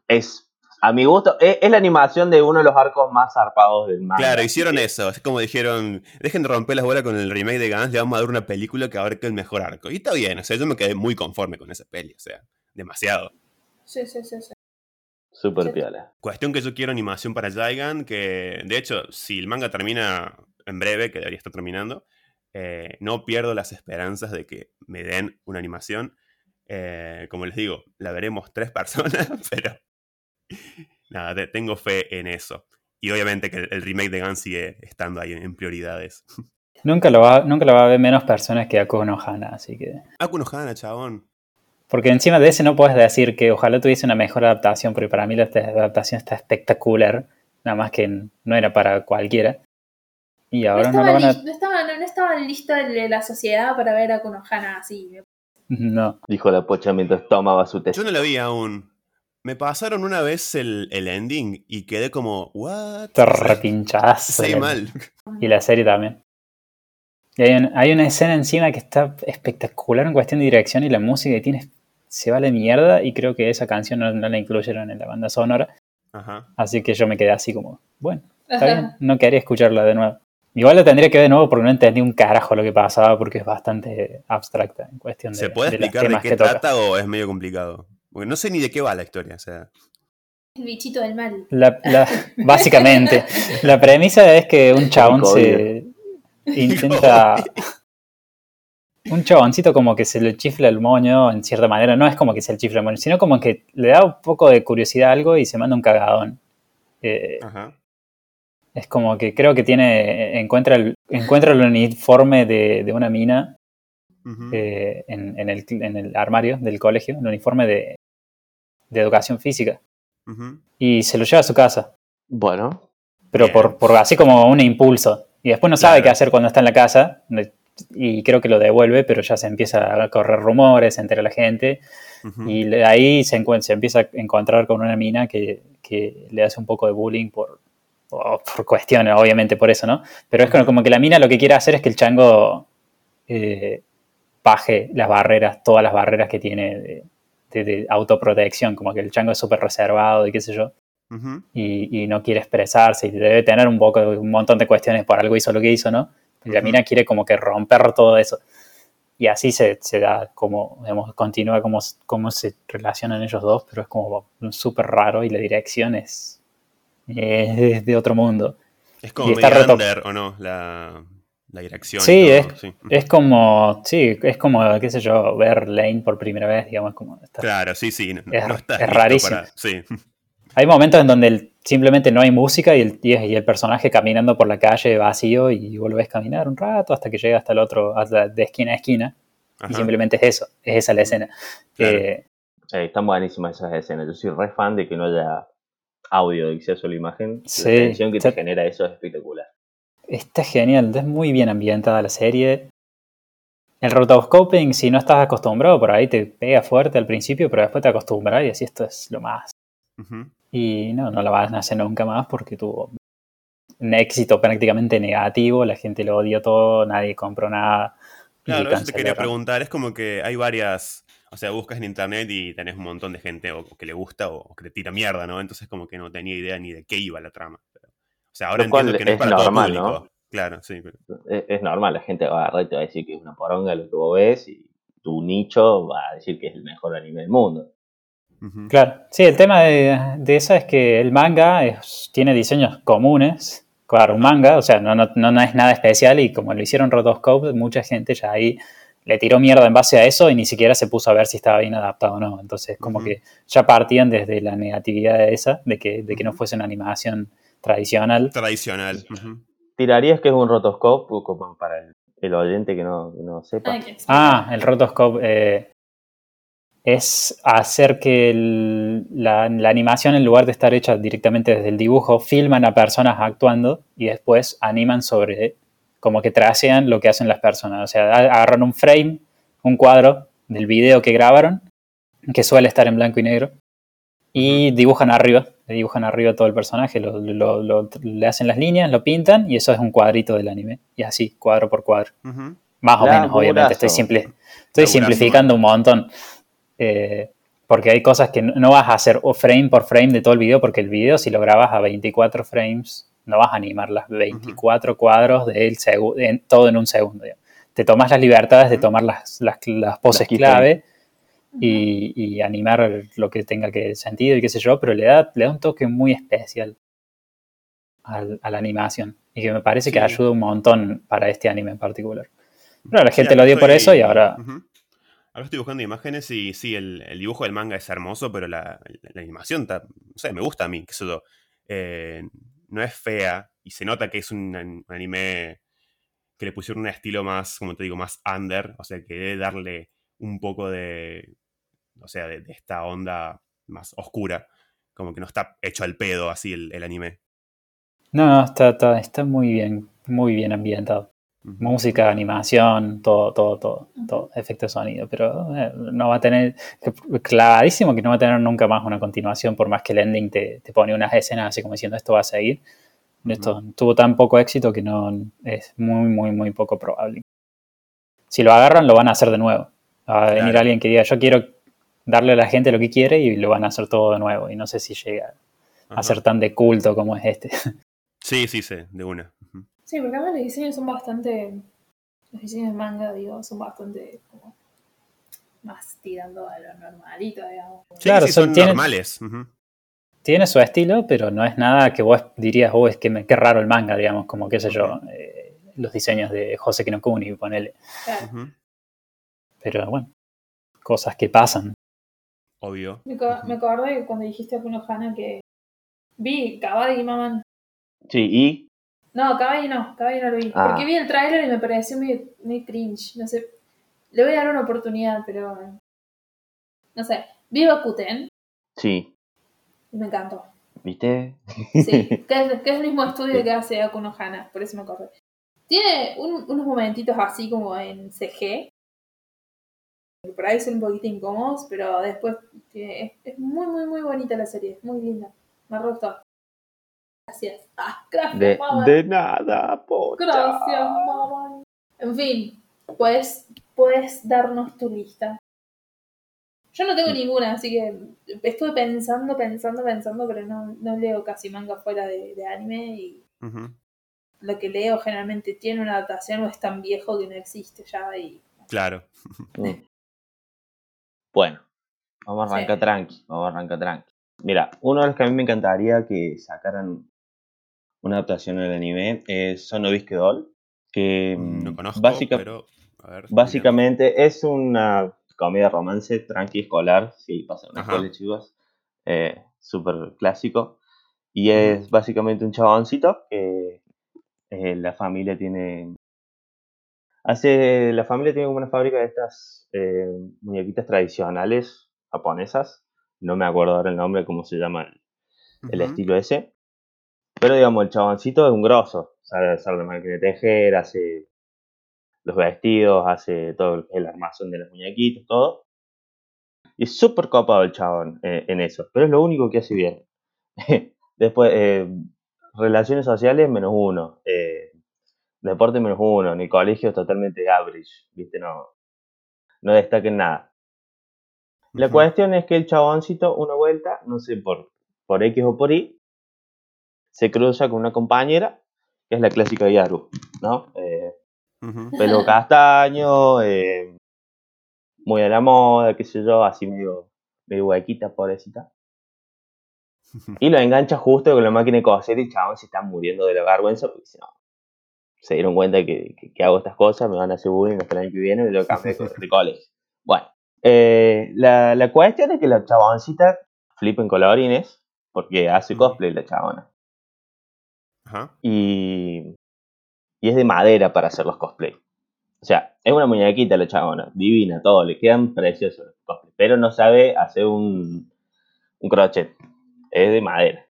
Es, a mi gusto, es, es la animación de uno de los arcos más zarpados del manga. Claro, hicieron eso. Es como dijeron, dejen de romper las bolas con el remake de Gans, le vamos a dar una película que abarque el mejor arco. Y está bien, o sea, yo me quedé muy conforme con esa peli, o sea, demasiado. Sí, sí, sí, sí. Súper Sí. piola. Cuestión que yo quiero animación para Jaigan, que de hecho, si el manga termina en breve, que debería estar terminando, eh, no pierdo las esperanzas de que me den una animación. Eh, como les digo, la veremos tres personas, pero nada, te- tengo fe en eso. Y obviamente que el, el remake de Gun sigue estando ahí en, en prioridades. nunca, lo va, nunca lo va a ver menos personas que Akuno no Hana, así que. Akuno Hana, chabón. Porque encima de ese no puedes decir que ojalá tuviese una mejor adaptación, porque para mí la adaptación está espectacular, nada más que no era para cualquiera. Y No ahora no, estaba, lo van a... lis- no, estaba, no, no estaba listo el de la sociedad para ver a Konohana así. No. Dijo la pocha mientras tomaba su té. Yo no la vi aún. Me pasaron una vez el, el ending y quedé como, ¿what? Te repinchás. Sí, mal. Y la serie también. Y hay, un- hay una escena encima que está espectacular en cuestión de dirección y la música que tiene se va a la mierda y creo que esa canción no, no la incluyeron en la banda sonora. Ajá. Así que yo me quedé así como, bueno, está bien, no quería escucharla de nuevo. Igual lo tendría que ver de nuevo porque no entendí un carajo lo que pasaba porque es bastante abstracta en cuestión de. ¿Se puede de explicar de qué toca. trata o es medio complicado? Porque no sé ni de qué va la historia, o sea. El bichito del mal. La- la- básicamente, la premisa es que un chabón se intenta. Un chaboncito como que se le chifla el moño en cierta manera. No es como que se le chifla el moño, sino como que le da un poco de curiosidad a algo y se manda un cagadón. Eh, Ajá. es como que creo que tiene. Encuentra el, encuentra el uniforme de, de una mina eh, en, en el, en el armario del colegio, el uniforme de, de educación física. Y se lo lleva a su casa. Bueno, pero Bien. por, por así como un impulso. Y después no sabe Claro. qué hacer cuando está en la casa. Y creo que lo devuelve, pero ya se empieza a correr rumores, se entera la gente. Y de ahí se, encuentra, se empieza a encontrar con una mina que, que le hace un poco de bullying por, por, por cuestiones, obviamente por eso, ¿no? Pero es como, como que la mina lo que quiere hacer es que el chango eh, baje las barreras, todas las barreras que tiene de, de- de autoprotección, como que el chango es súper reservado y qué sé yo y, y no quiere expresarse y debe tener un poco un montón de cuestiones por algo hizo lo que hizo, ¿no? Y la mina quiere como que romper todo eso. Y así se, se da como, digamos, continúa cómo, cómo se relacionan ellos dos, pero es como súper raro y la dirección es, es de otro mundo. Es como Y está medio under, ¿o no? La, la dirección. y Sí, todo, es- sí. Es como, sí, es como, qué sé yo, ver Lane por primera vez, digamos, como está- Claro, sí, sí. No, Es- no rarísimo. para- Sí. Hay momentos en donde el- simplemente no hay música y el, y el personaje caminando por la calle vacío y volvés a caminar un rato hasta que llega hasta el otro, hasta de esquina a esquina. Y simplemente es eso, es esa la escena. Claro. Eh, están buenísimas esas escenas. Yo soy re fan de que no haya audio, de que sea solo imagen. Sí, la tensión que te genera eso es espectacular. Está genial, es muy bien ambientada la serie. El rotoscoping, si no estás acostumbrado, por ahí te pega fuerte al principio, pero después te acostumbras y así esto es lo más. Y no, no la van a hacer nunca más porque tuvo un éxito prácticamente negativo, la gente lo odió todo, nadie compró nada. Claro, eso te quería preguntar. Es como que hay varias. O sea, buscas en internet y tenés un montón de gente o, que le gusta o, o que le tira mierda, ¿no? Entonces, como que no tenía idea ni de qué iba la trama. O sea, ahora entiendo que no es, es para normal, todo público. ¿no? Claro, sí. pero- Es, es normal, la gente va a agarrar y te va a decir que es una poronga lo que vos ves y tu nicho va a decir que es el mejor anime del mundo. Claro, sí, el tema de, de eso es que el manga es- tiene diseños comunes. Claro, un manga, o sea, no, no, no es nada especial y como lo hicieron Rotoscope, mucha gente ya ahí le tiró mierda en base a eso y ni siquiera se puso a ver si estaba bien adaptado o no. Entonces, como que ya partían desde la negatividad de esa, de que, de que no fuese una animación tradicional. Tradicional. ¿Tirarías que es un rotoscope como para el, el oyente que no, no sepa? Ay, qué Ah, el rotoscope eh, es hacer que el- la, la animación, en lugar de estar hecha directamente desde el dibujo, filman a personas actuando y después animan sobre, como que trasean lo que hacen las personas. O sea, agarran un frame, un cuadro del video que grabaron, que suele estar en blanco y negro, y dibujan arriba, le dibujan arriba todo el personaje, lo- lo- lo- le hacen las líneas, lo pintan y eso es un cuadrito del anime. Y así, cuadro por cuadro. Más o menos, obviamente. Estoy, simple, estoy simplificando un montón. Eh, porque hay cosas que no no vas a hacer frame por frame de todo el video, porque el video, si lo grabas a 24 frames, no vas a animar las 24 cuadros de él segu- en- todo en un segundo. digamos. Te tomas las libertades de tomar las, las, las poses clave y, y animar lo que tenga que sentido y qué sé yo, pero le da, le da un toque muy especial al- a la animación y que me parece que ayuda un montón para este anime en particular. Pero la gente lo dio por eso y ahora. Ahora estoy buscando imágenes y sí, el, el dibujo del manga es hermoso, pero la, la animación, no sé, me gusta a mí, qué sé yo. Eh, no es fea y se nota que es un, un anime que le pusieron un estilo más, como te digo, más under, o sea, que debe darle un poco de, o sea, de, de esta onda más oscura, como que no está hecho al pedo así el, el anime. No, no, está, está, está muy bien, muy bien ambientado. Música, animación, todo, todo, todo, todo, efecto de sonido, pero eh, no va a tener, clarísimo que no va a tener nunca más una continuación, por más que el ending te, te pone unas escenas así como diciendo esto va a seguir. Esto tuvo tan poco éxito que no es muy, muy, muy poco probable. Si lo agarran, lo van a hacer de nuevo. Va a venir Claro. alguien que diga, yo quiero darle a la gente lo que quiere y lo van a hacer todo de nuevo. Y no sé si llega Ajá. a ser tan de culto como es este. Sí, sí, sí, de una. Sí, porque además los diseños son bastante. Los diseños de manga, digo, son bastante como. Más tirando a lo normalito, digamos. Sí, Claro, sí, son- son tienen- normales. Tiene su estilo, pero no es nada que vos dirías, oh, es que me, qué raro el manga, digamos, como qué sé yo, eh, los diseños de José Kinokuni, ponele. Claro. Ujú. Pero bueno, cosas que pasan. Obvio. Me, co- me acordé que cuando dijiste a Kuno Hana que. Vi Kabaddi Maman. Sí, y No, Kabaddi no, Kabaddi no lo vi. Ah. Porque vi el tráiler y me pareció muy, muy cringe. No sé. Le voy a dar una oportunidad, pero. No sé. Vi Bakuten sí, y me encantó. ¿viste? Sí, que es, que es el mismo estudio que hace Akuno Hana, por eso me acordé. Tiene un- unos momentitos así como en CG. Que Por ahí son un poquito incómodos, pero después tiene- es, es muy, muy, muy bonita la serie. Es muy linda. Me gustó. Gracias. Ah, gracias, De, mamá. de nada, pocha. Gracias, mamá. En fin, puedes, puedes darnos tu lista. Yo no tengo ninguna, así que estuve pensando, pensando, pensando, pero no, no leo casi manga fuera de, de anime y lo que leo generalmente tiene una adaptación o es tan viejo que no existe ya y Claro. Bueno, vamos a Sí. arrancar tranqui, vamos a arrancar tranqui. Mira, uno de los que a mí me encantaría que sacaran una adaptación del anime es Sonobisque Doll, que Mm, No mm, conozco, básica- pero. A ver, básicamente es una comedia romance tranqui escolar, sí, pasa en una escuela chicos, eh, súper clásico, y es básicamente un chaboncito que eh, la familia tiene... Hace, la familia tiene como una fábrica de estas eh, muñequitas tradicionales japonesas, no me acuerdo ahora el nombre, cómo se llama el, estilo ese. Pero digamos, el chaboncito es un grosso. Sabe hacer la máquina de tejer, hace los vestidos, hace todo el armazón de los muñequitos, todo. Y es súper copado el chabón eh, en eso. Pero es lo único que hace bien. Después, eh, relaciones sociales, menos uno. Eh, deporte, menos uno. Ni colegio es totalmente average. ¿Viste? No, no destaca en nada. La cuestión es que el chaboncito, una vuelta, no sé, por, por X o por Y, se cruza con una compañera, que es la clásica Yaru, ¿no? Eh, pelo castaño, eh, muy a la moda, qué sé yo, así medio, medio huequita, pobrecita. Y lo engancha justo con la máquina de coser y el chabón se está muriendo de la vergüenza porque dice, no, se dieron cuenta que, que- que hago estas cosas, me van a hacer bullying hasta el año que viene, tengo que cambiar de, co- de colegio. Bueno, eh, la, la cuestión es que la chaboncita flipa en colorines porque hace cosplay la chabona. Ajá. Y, y es de madera para hacer los cosplay. O sea, es una muñequita la chabona, divina, todo, le quedan preciosos los cosplay, pero no sabe hacer un, un crochet, es de madera.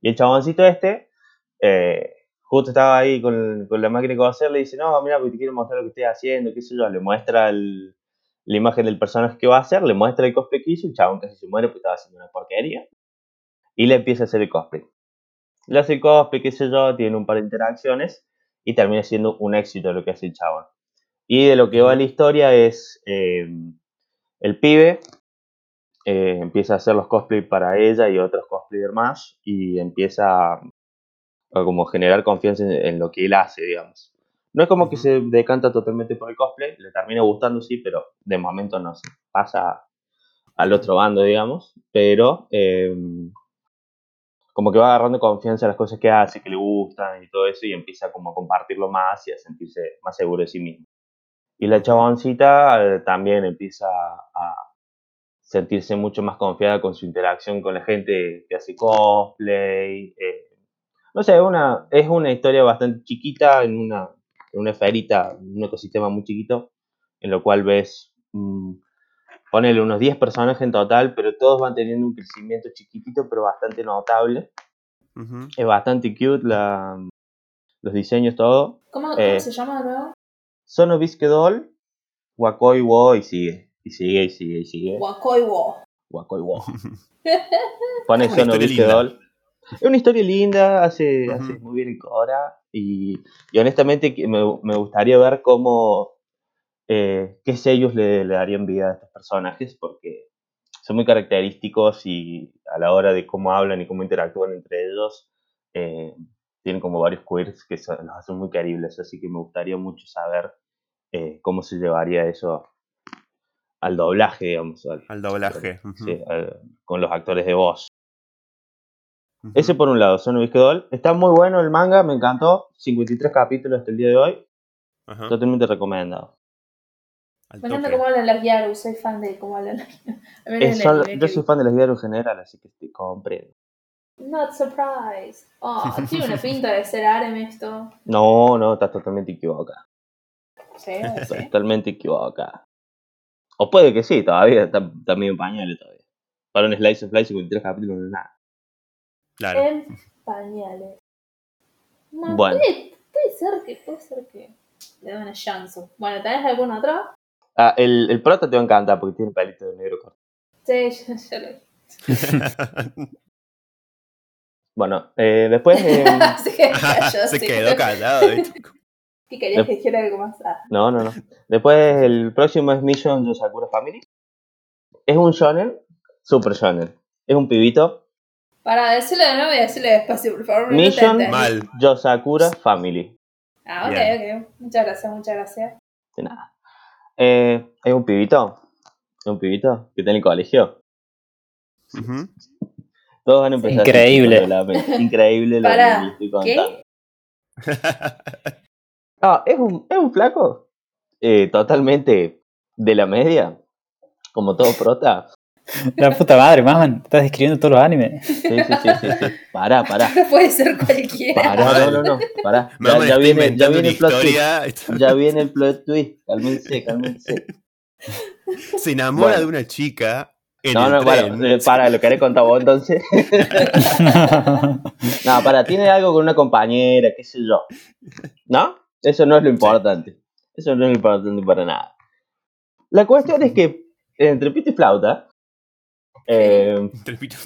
Y el chaboncito este, eh, justo estaba ahí con, con la máquina de coser, le dice, no, mira, porque te quiero mostrar lo que estoy haciendo, qué sé yo, le muestra el- la imagen del personaje que va a hacer, le muestra el cosplay que hizo, el chabón casi se muere porque estaba haciendo una porquería, y le empieza a hacer el cosplay. Le hace el cosplay, qué sé yo, tiene un par de interacciones, y termina siendo un éxito lo que hace el chabón. Y de lo que va la historia es eh, el pibe eh, empieza a hacer los cosplay para ella y otros cosplayers más y empieza a como generar confianza en, en lo que él hace, digamos. No es como que se decanta totalmente por el cosplay, le termina gustando sí, pero de momento no se pasa al otro bando, digamos, pero eh, como que va agarrando confianza en las cosas que hace, que le gustan y todo eso y empieza como a compartirlo más y a sentirse más seguro de sí mismo. Y la chaboncita eh, también empieza a sentirse mucho más confiada con su interacción con la gente que hace cosplay. eh. No sé, una, es una historia bastante chiquita en una, en una esferita, un ecosistema muy chiquito, en lo cual ves, mm, ponele unos 10 personajes en total, pero todos van teniendo un crecimiento chiquitito, pero bastante notable. Es bastante cute la, los diseños, todo. ¿Cómo, cómo Eh. se llama de nuevo? Sono Doll, Wakoi Wo y sigue. Y sigue, y sigue, y sigue. Wakoiwo. Wakoi Wo. Pone Sono. Doll. Es una historia linda, hace, hace muy bien el Cora. Y, y honestamente que me, me gustaría ver cómo. eh, qué sellos le, le darían vida a estos personajes, porque son muy característicos y a la hora de cómo hablan y cómo interactúan entre ellos, eh, tienen como varios queers que son- los hacen muy queribles, así que me gustaría mucho saber eh, cómo se llevaría eso al doblaje, digamos, al- Al doblaje. ujú, sí, al- con los actores de voz. Ese por un lado, Son Doll. Está muy bueno el manga, me encantó. 53 capítulos hasta el día de hoy. Ajá, Totalmente recomendado. Me encanta cómo hablan las Yaru, soy fan de cómo hablan las Yaru. Eh, yo soy fan de las guías en general, así que te comprendo. Not surprised. Oh, tiene una pinta de ser harem esto. No, no, estás totalmente equivocada. Sí, sí. totalmente equivocada. O puede que sí, todavía está, está medio pañales todavía. Para un Slice of Life 53 capítulos no es nada. Claro. En pañales. No, Bueno. puede, puede ser que, puede ser que le den una chance. Bueno, ¿tenés algún otro? Ah, el, el prota te va a encantar porque tiene pelito de negro corto. Sí, ya, ya lo vi. Bueno, eh, después. eh, Se sí. quedó callado. ¿viste? ¿Qué querías que dijera algo más? Ah, no, no, no. Después el próximo es Mission Yosakura Family. Es un shonen, super shonen. Es un pibito. Para decirlo de nuevo y decirlo despacio, por favor. no te Mission. Mal. Yosakura Family. Ah, ok, Bien. ok. Muchas gracias, muchas gracias. De nada. Eh, es un pibito. Es un pibito que está en el colegio. Todos van a empezar a Increíble. de la. Increíble lo Pará, que estoy ¿qué? contando. Ah, es un, es un flaco eh, totalmente de la media, como todo prota. La puta madre, man. Estás describiendo todos los animes. Sí, sí, sí, sí, sí. Pará, pará. No puede ser cualquiera. Pará, no, no, no. Pará. Ya, viene, ya viene el plot twist. historia. Ya viene el plot twist. Cálmense, cálmense. Se enamora Bueno. de una chica en No, el no, tren. bueno, eh, para, lo querés contar vos entonces. No, para, tiene algo con una compañera, qué sé yo. ¿No? Eso no es lo importante. Eso no es lo importante para nada. La cuestión es que entre pito y flauta, eh, pito-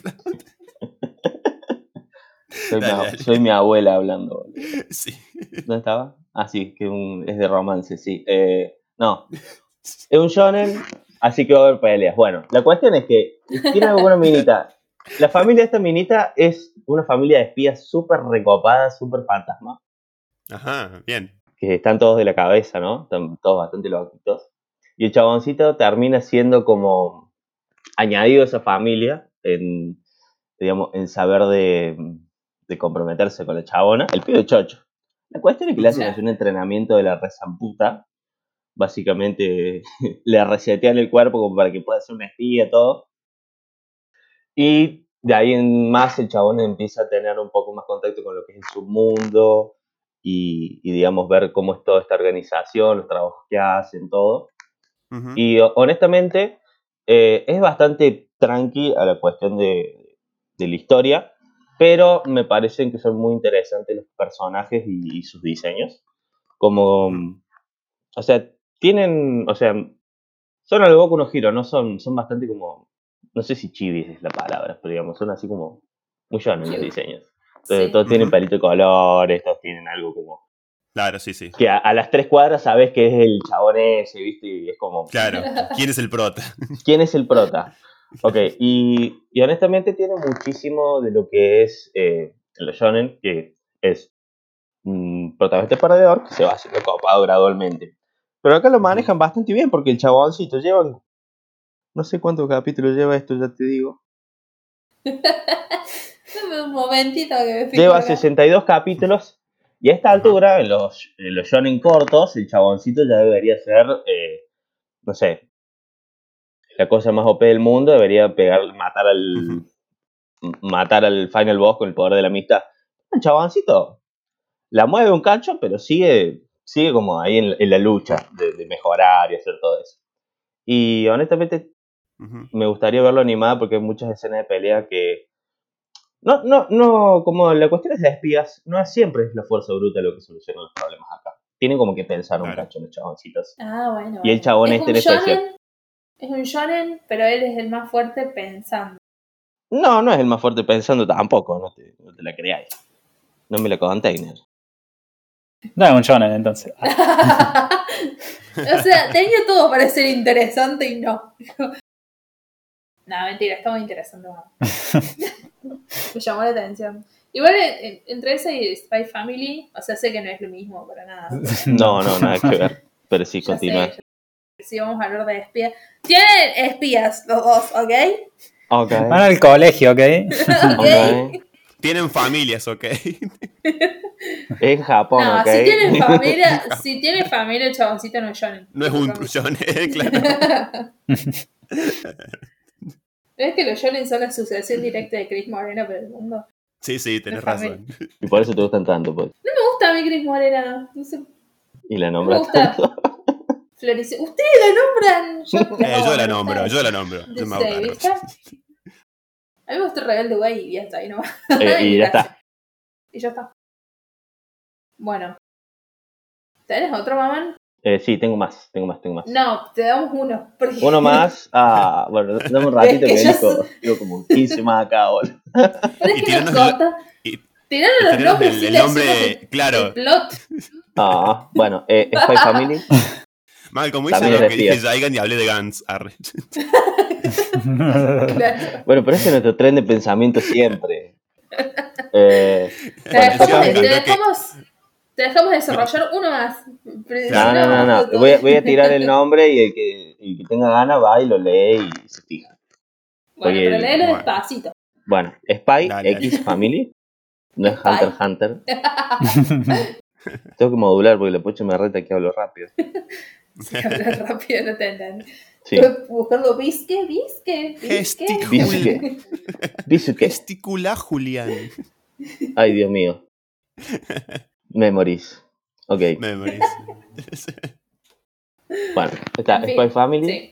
soy, Dale, mi, dale. soy mi abuela hablando. Sí. ¿Dónde estaba? Ah, sí, que un- es de romance, sí. Eh, no, es un shonen, así que va a haber peleas. Bueno, la cuestión es que tiene algo con una minita. La familia de esta minita es una familia de espías súper recopada, súper fantasma. Ajá, bien. que están todos de la cabeza, ¿no? Están todos bastante loquitos. Y el chaboncito termina siendo como añadido a esa familia en, digamos, en saber de, de comprometerse con la chabona. El pibe chocho. La cuestión es que le hacen hacer un entrenamiento de la rezamputa. Básicamente le resetean el cuerpo como para que pueda ser una espía, todo. Y de ahí en más el chabón empieza a tener un poco más contacto con lo que es el submundo y, y, digamos ver cómo es toda esta organización, los trabajos que hacen, todo. Ujú. Y ho- honestamente eh, es bastante tranqui a la cuestión de, de la historia, pero me parecen que son muy interesantes los personajes y, y sus diseños. Como, mm, o sea, tienen, o sea, son algo con unos giros, ¿no? Son, son bastante como, no sé si chivis es la palabra, pero digamos, son así como muy shonen los diseños. Sí. Eh, Todos tienen Ujú. pelito de colores, todos tienen algo como Claro, sí, sí. que a, a las tres cuadras sabes que es el chabón ese, ¿viste? Y es como, Claro. ¿Quién es el prota? ¿quién es el prota? Ok, y, y honestamente tiene muchísimo de lo que es eh, los shonen, que es un protagonista perdedor que se va haciendo copado gradualmente. Pero acá lo manejan bastante bien porque el chaboncito lleva, no sé cuántos capítulos lleva esto, ya te digo. Dame un momentito que me Lleva acá. 62 capítulos y a esta altura, en los, en los shonen cortos, el chaboncito ya debería ser, eh, no sé, la cosa más OP del mundo, debería pegar, matar al, matar al final boss con el poder de la amistad. El chaboncito la mueve un cacho, pero sigue, sigue como ahí en, en la lucha de, de mejorar y hacer todo eso. Y honestamente me gustaría verlo animado porque hay muchas escenas de pelea que. No, no, no, como la cuestión es de espías, no es siempre es la fuerza bruta lo que soluciona los problemas acá. Tienen como que pensar un cacho los chaboncitos. Ah, bueno. Y el chabón Es este un en especial. shonen, Es un shonen, pero él es el más fuerte pensando. No, no es el más fuerte pensando tampoco, no te, no te la creáis. No me la container. No es un shonen, entonces. o sea, tenía todo para ser interesante y no. No, mentira, está muy interesante. Me llamó la atención. Igual en- entre esa y Spy Family, o sea, sé que no es lo mismo para nada. No, no, nada que ver. Pero sí, continúa. Sí, vamos a hablar de espías. Tienen espías los dos, ¿ok? Ok. Van al colegio, ¿ok? ok. Tienen familias, ¿ok? Es Japón, No, ok. si tienen familia, si tiene familia, el chaboncito no es Shonen. No es un trullón, claro. ¿Ves que los Shonen son la sucesión directa de Chris Morena por el mundo? Sí, sí, tenés razón. Y por eso te gustan tanto, pues. No me gusta a mí Chris Morena. No sé, Y la me nombras gusta. tanto. Florice. Ustedes la nombran. Yo, Eh, yo la no, nombro, yo la nombro. Yo me. A mí me gusta Rebelde Way y ya está, ahí nomás. Eh, y ya está. Y ya está. Bueno. ¿Tenés otro, mamán? Eh, sí, tengo más, tengo más, tengo más. No, te damos uno. porque- Uno más. Ah, bueno, dame un ratito Es que que ya digo, digo como 15 más acá, boludo. Pero es que nos corta. y los nombres el- el nombre, claro. El plot. Ah, bueno, eh, Spy Family. Mal, como dice También lo que dije. Jaigan y hablé de. Claro. Bueno, pero ese es nuestro tren de pensamiento siempre. Eh, Bueno, me te, dejamos, desarrollar uno más. No, no, no, no. Voy a, voy a tirar el nombre y el que, el que tenga ganas va y lo lee y se fija. Bueno, Oye, pero léelo bueno. despacito. Bueno, Spy Dale. X Family. No es Spy. Hunter x Hunter. Tengo que modular porque la pocha me reta que hablo rápido. Si hablas rápido no te entiendo. Sí. Bisque, bisque, bisque. Gesticula. Gesticula, Julián. Ay, Dios mío. Memories. Ok. Memories. Bueno, está En fin, Spy Family. Sí.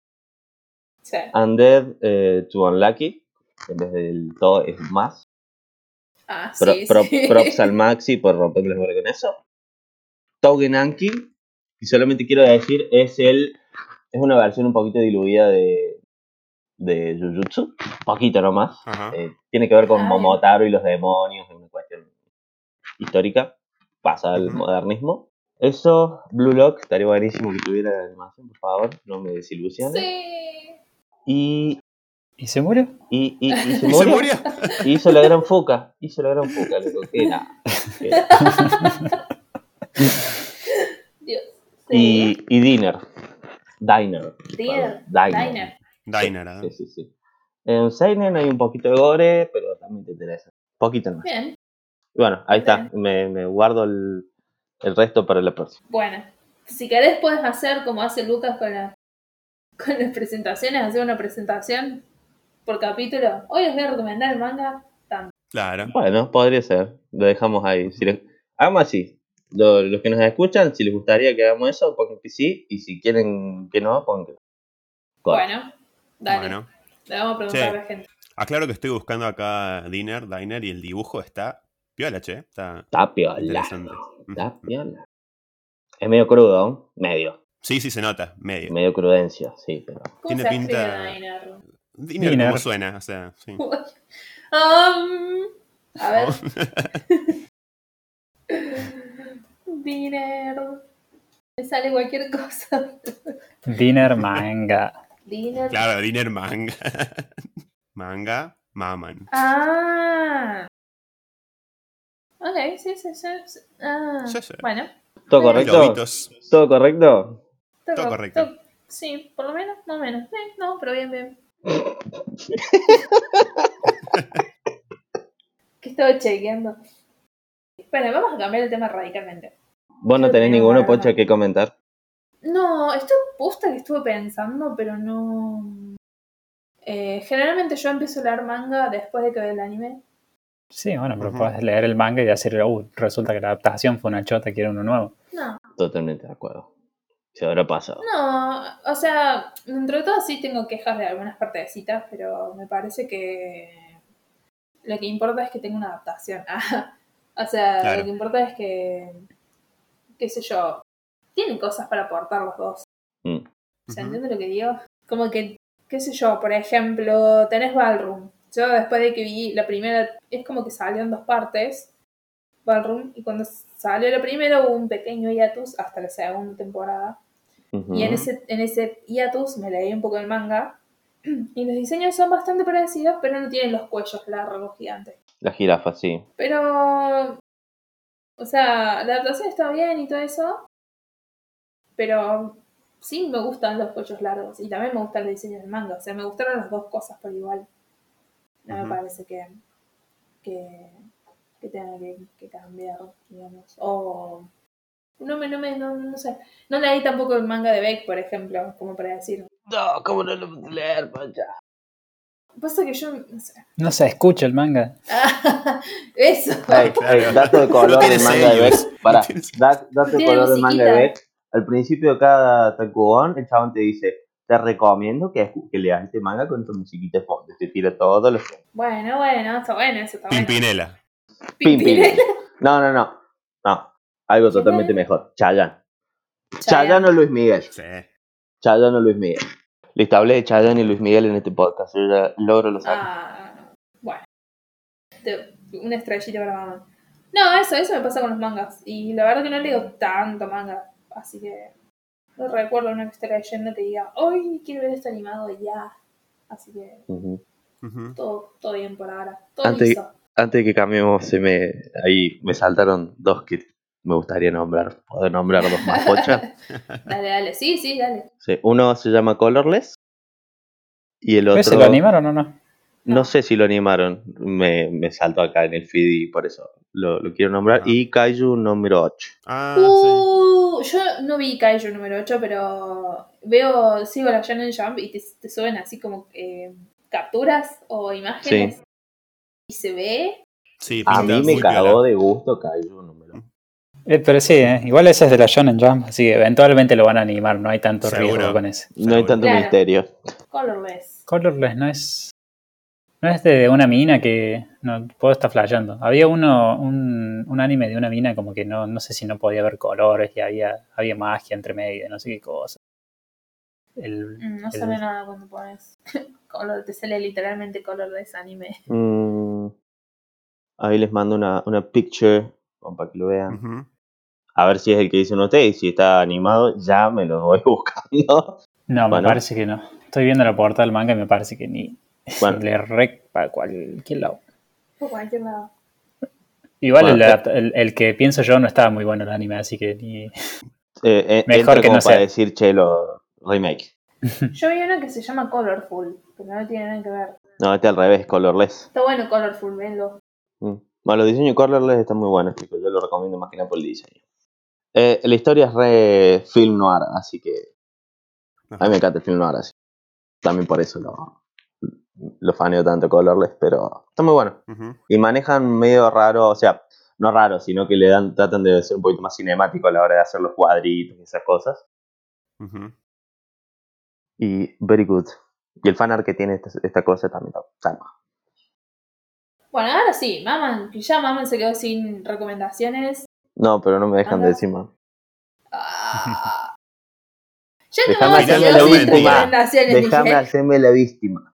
Sí. Undead eh, to Unlucky. En vez del todo es más. Ah, Pro- sí, pro- sí. Props al Maxi por romperme los con eso. Tougenanki. Y solamente quiero decir, es el. Es una versión un poquito diluida de. De Jujutsu. Poquito nomás. Eh, tiene que ver con Momotaro y los demonios. Es una cuestión histórica. Pasa al Ujú. modernismo. Eso, Blue Lock, estaría buenísimo que tuviera la animación, por favor. No me desilusiones. Sí. Y, ¿Y se murió? y, y, y se ¿Y se murió. murió? Y hizo la gran foca. Hizo la gran foca, loco. Que nada. Dios. Y, y Dinner. Diner. Dinner. perdón, Diner. Diner, ¿ah? Sí, sí, sí. En Seinen hay un poquito de gore, pero también te interesa. Poquito más. Bien. Bueno, ahí está. Me, me guardo el, el resto para la próxima. Bueno, si querés puedes hacer como hace Lucas con, la, con las presentaciones, hacer una presentación por capítulo. Hoy les voy a recomendar el manga. Tanto. Claro. Bueno, podría ser. Lo dejamos ahí. Si les- Hagamos así. Lo- los que nos escuchan, si les gustaría que hagamos eso, pongan que sí. Y si quieren que no, pongan que no. Bueno, dale. Bueno. Le vamos a preguntar Sí. a la gente. Aclaro que estoy buscando acá Diner, Diner y el dibujo está piola, che. Está Está piola. Está piola. Es medio crudo. Medio. Sí, sí, se nota. Medio. Medio crudencia, sí, pero. ¿Cómo Tiene se pinta- Diner? Diner, Diner. ¿cómo suena? O sea, sí. Um, a ver. Diner. Me sale cualquier cosa. Dinner manga. Diner. Claro, Diner manga. manga, maman. Ah. Ok, sí, sí, sí. sí. Ah, Sí, sí. Bueno. ¿Todo correcto? Lobitos. ¿Todo correcto? Todo Todo correcto. todo- Sí, por lo menos, más o menos. Eh, no, pero bien, bien. ¿Qué estaba chequeando? Bueno, vamos a cambiar el tema radicalmente. ¿Vos no Creo tenés que ninguno, no, Pocha, no. que comentar? No, esto posta que estuve pensando, pero no. Eh, generalmente yo empiezo a leer manga después de que veo el anime. Sí, bueno, pero Ujú. puedes leer el manga y decir, uh, resulta que la adaptación fue una chota, quiero uno nuevo. No, Totalmente de acuerdo. Se habrá pasado. no, o sea, dentro de todo sí tengo quejas de algunas partecitas, pero me parece que lo que importa es que tenga una adaptación. Ah, o sea, Claro. lo que importa es que, qué sé yo, tienen cosas para aportar los dos. Mm. ¿Se Ujú. entiende lo que digo? Como que, qué sé yo, por ejemplo, tenés Ballroom. Yo después de que vi la primera, es como que salió en dos partes, Ballroom, y cuando salió la primera hubo un pequeño hiatus hasta la segunda temporada. Y en ese, en ese hiatus me leí un poco el manga. Y los diseños son bastante parecidos, pero no tienen los cuellos largos gigantes. La jirafa, sí. Pero. O sea, la adaptación está bien y todo eso. Pero sí me gustan los cuellos largos. Y también me gusta el diseño del manga. O sea, me gustaron las dos cosas por igual. No me parece que. que. que tenga que, que cambiar, digamos. O. No me, no me, no, no sé. No leí tampoco el manga de Beck, por ejemplo, como para decir. No, ¿cómo no lo puedo leer, Pancha? Pasa que yo, no sé. No se escucha el manga. Eso. Dato de color del manga de. Beck. Sellos. dato de color del manga de. Beck. Al principio de cada tacubón, el chabón te dice: Te recomiendo que, que leas este manga con tu musiquita de fondo. Te tira todo lo Bueno, bueno, está bueno, eso está bueno. Pimpinela. Pimpinela. No, no, no. No. Algo totalmente mejor. Chayanne. Chayanne o Luis Miguel. Sí. Chayanne o Luis Miguel. Listo, hablé de Chayanne y Luis Miguel en este podcast. Yo ya logro lo saco. Ah, bueno. Una estrellita para mamá. No, eso, eso me pasa con los mangas. Y la verdad que no leo tanto manga. Así que no recuerdo una que esté leyendo que diga, hoy quiero ver esto animado ya. Así que todo, todo bien por ahora. Todo Antes-. Antes de que cambiemos, se me, ahí me saltaron dos que me gustaría nombrar. ¿Puedo nombrar dos más, Pocha? Dale, dale. Sí, sí, dale. Sí, uno se llama Colorless. Y el otro. ¿Ese lo animaron o no? No sé si lo animaron. Me, me saltó acá en el feed y por eso lo, lo quiero nombrar. Ajá. Y Kaiju número 8. Ah, sí. Uh, yo no vi Kaiju número 8, pero veo, sigo la Shonen Jump y te, te suben así como eh, capturas o imágenes. Y se ve. Sí, A mí me cagó de gusto Kaiju número Eh, pero sí, eh, igual ese es de la Shonen Jump, así que eventualmente lo van a animar, no hay tanto Seguro. riesgo con ese. No hay tanto Claro. misterio. Colorless. Colorless no es. No es de una mina que. No puedo estar flasheando. Había uno, un, un anime de una mina como que no, no sé si no podía ver colores y había, había magia entre medio, no sé qué cosa. El, Mm, no el- sale nada cuando pones color, te sale literalmente Colorless anime. Mm, ahí les mando una, una picture para que lo vean. A ver si es el que dicen ustedes. Y si está animado, ya me lo voy buscando. No, me parece que no. Estoy viendo la portada del manga y me parece que ni. Bueno. Le rec para cualquier lado. Por cualquier lado. Igual Bueno, el, el- el que pienso yo no estaba muy bueno el anime, así que ni. Eh, eh, Mejor entra que como no para sea. decir Chelo remake. Yo vi una que se llama Colorful, pero no tiene nada que ver. No, este al revés, colorless. Está bueno Colorful, venlo. Mm. Bueno, los diseños colorless están muy buenos, chicos. Yo lo recomiendo más que nada por el diseño. Eh, la historia es re film noir, así que a mí me encanta el film noir, así. También por eso lo, lo faneo tanto colorless, pero está muy bueno. Y manejan medio raro, o sea, no raro, sino que le dan, tratan de ser un poquito más cinemático a la hora de hacer los cuadritos y esas cosas. Y very good. Y el fanart que tiene esta, esta cosa también está. Bueno, ahora sí, Maman, que ya Maman se quedó sin recomendaciones. No, pero no me dejan de decir más. Ah. Ya Déjame Maman se hacerme quedó la sin víctima. recomendaciones, Déjame hacerme la víctima.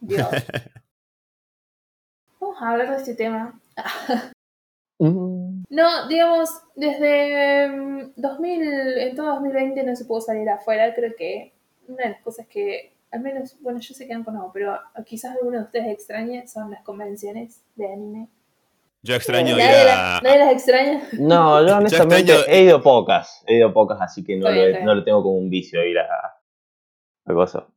Dios. Vamos a hablar de este tema. Mm. No, digamos, desde mm, 2000, en todo 2020 no se pudo salir afuera. Creo que una de las cosas que, al menos, bueno, yo sé que no conozco, pero quizás alguno de ustedes extrañe son las convenciones de anime. Yo extraño ir ¿Nadie, a. la- nadie las extraña? No, yo honestamente extraño- he ido pocas. He ido pocas, así que no, lo, no lo tengo como un vicio ir a,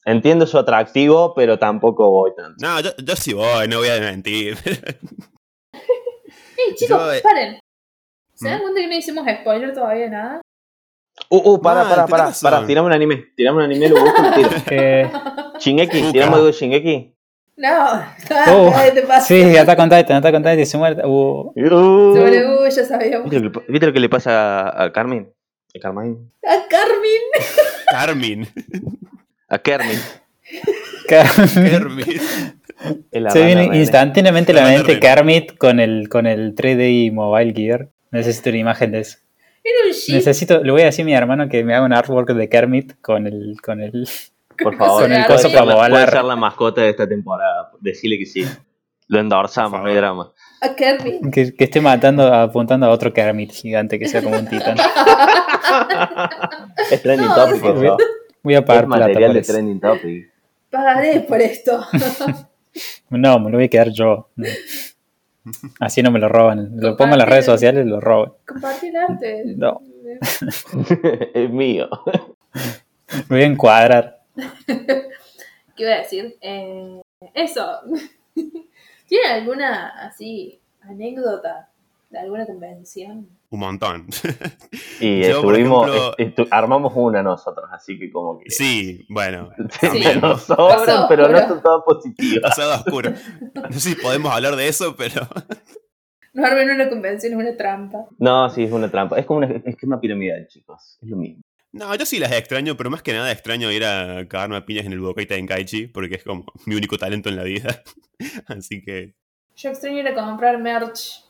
Entiendo su atractivo, pero tampoco voy tanto. No, yo, yo sí voy, no voy a mentir. ¡Ey, chicos, Yo, eh, paren! ¿Se dan ¿Mm? cuenta que no hicimos spoiler todavía nada? Uh, uh, para, para, para, razón. para, tirame un anime. Tirame un anime, lo busco y lo tiro. Eh, Shingeki, tirame algo de Shingeki. No, uh, ¿qué te pasa? sí, Attack on Titan, Attack on Titan se muere. Uh, Uh. Se pone, uy, ya sabíamos. ¿Viste, lo que, viste lo que le pasa a, a Carmen? A Carmine. A Carmen. Carmin. A. Kermit. La se viene René. instantáneamente la La mente. Kermit con el, con el 3D Mobile Gear. Necesito una imagen de eso. Era un ship. Necesito, le voy a decir a mi hermano que me haga un artwork de Kermit con el, con el, Por favor, con el coso para ser la, puede volar. ser la mascota de esta temporada. Decirle que sí. Lo endorsamos, Por no hay drama. A Carmen. Que, que esté matando, apuntando a otro Kermit gigante que sea como un titán. Es trending No, topic, eso. Voy a Es pagar plata material por de eso. trending topic. Pagaré por esto. No, me lo voy a quedar yo. Así no me lo roban. Lo pongo en las redes sociales y lo roban. Compartir arte. No. es mío. Me voy a encuadrar. ¿Qué iba a decir? Eh, eso. ¿Tiene alguna así anécdota de alguna convención? Un montón. Y Yo, estuvimos, ejemplo- est- estu- armamos una nosotros, así que como que Sí, bueno. Sí. nos sobran, pero no son todas positivas. Pasado oscuro. No sé si podemos hablar de eso, pero. No armen una convención, es una trampa. No, sí, es una trampa. Es como un esquema piramidal, chicos. Es lo mismo. No, yo sí las extraño, pero más que nada extraño ir a cagarme a piñas en el Budokai Tenkaichi, porque es como mi único talento en la vida. Así que, Yo extraño ir a comprar merch.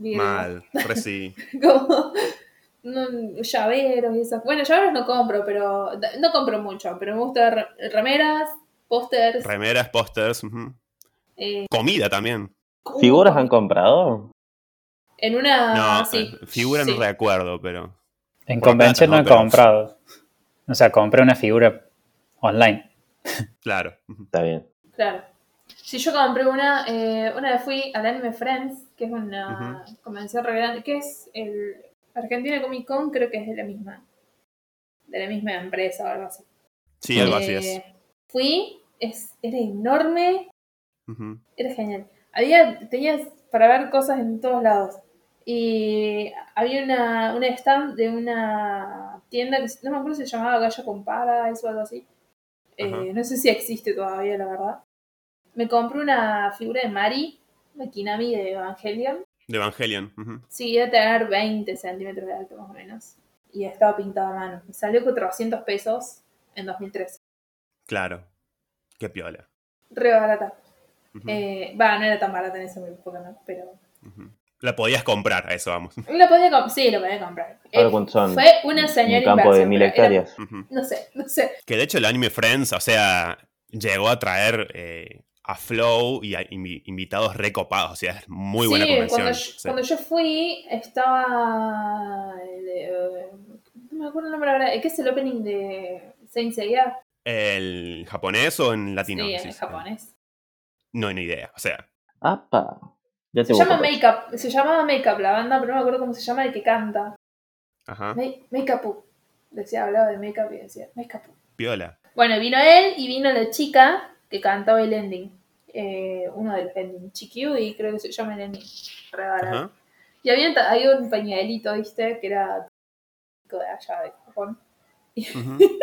Mal. Re sí. Como no, llaveros y esas. Bueno, llaveros no compro, pero. No compro mucho, pero me gusta re- remeras, pósters. Remeras, pósters. eh, Comida también. ¿Figuras han comprado? En una. No, sí. eh, figura sí. no recuerdo, pero. En convención no ¿no? he Pero- comprado. O sea, compré una figura online. Claro. Está bien. Claro. Si yo compré una, eh, una vez fui al Anime Friends, que es una convención re grande, que es el Argentina Comic Con, creo que es de la misma, de la misma empresa o algo así. Sí, algo así es. Eh, Fui, es, era enorme, era genial. Había, tenías para ver cosas en todos lados. Y había una, una stand de una tienda que no me acuerdo si se llamaba Gallo con Paradise o algo así. Eh, no sé si existe todavía, la verdad. Me compré una figura de Mari, una Kinami de Evangelion. De Evangelion. ujú. Sí, debe tener 20 centímetros de alto más o menos. Y estaba pintada a mano. Me salió 400 pesos en 2013. Claro. Qué piola. Re barata. Eh, Va, no era tan barata en esa época, ¿no? Pero. La podías comprar, a eso vamos. Lo podía sí, lo podía comprar. Eh. Fue una señora Un campo de mil era- hectáreas. No sé, no sé. Que de hecho el anime Friends, o sea, llegó a traer eh, a Flow y a invi- invitados recopados. O sea, es muy buena sí, convención. cuando yo, Sí. cuando yo fui estaba... eh, no me acuerdo el nombre ahora. ¿Qué es el opening de Saint Seiya? ¿El japonés o en latino? sí, en sí. japonés. No, ni idea. O sea, ¡Apa! Ya Se llama busco, Makeup, se llamaba Makeup la banda, pero no me acuerdo cómo se llama el que canta. ajá. Ma- Makeup. Decía, hablaba de Makeup y decía Makeup. Piola. Bueno, vino él y vino la chica que cantaba el ending. Eh, uno de los endings, Chikyu, y creo que se llama el. Re barato. Ajá. Y había, había un pañuelito, ¿viste? Que era de allá de Japón.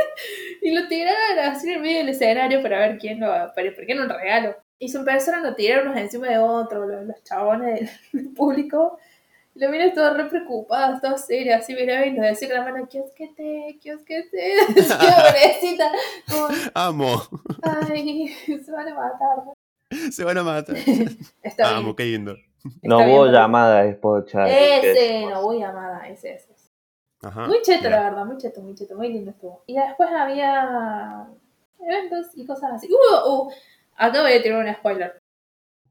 Y lo tiraron así en el medio del escenario para ver quién lo para, porque era un regalo. Y se empezaron a tirar unos encima de otros, los, los chabones del, del público. Y la mina estaba re preocupada, estaba seria, así miraba y nos decía la mano, kiosquete, kiosquete, pobrecita, como, Amo. ay, se van a matar. Se van a matar. Está Amo, bien. qué lindo. No hubo bien, llamada es pocha. Ese, no voy a amada, ese, ese. ese. Ajá. Muy cheto, Mira. la verdad, muy cheto, muy cheto, muy lindo estuvo. Y después había eventos y cosas así. Uh, uh, acá voy a tirar un spoiler.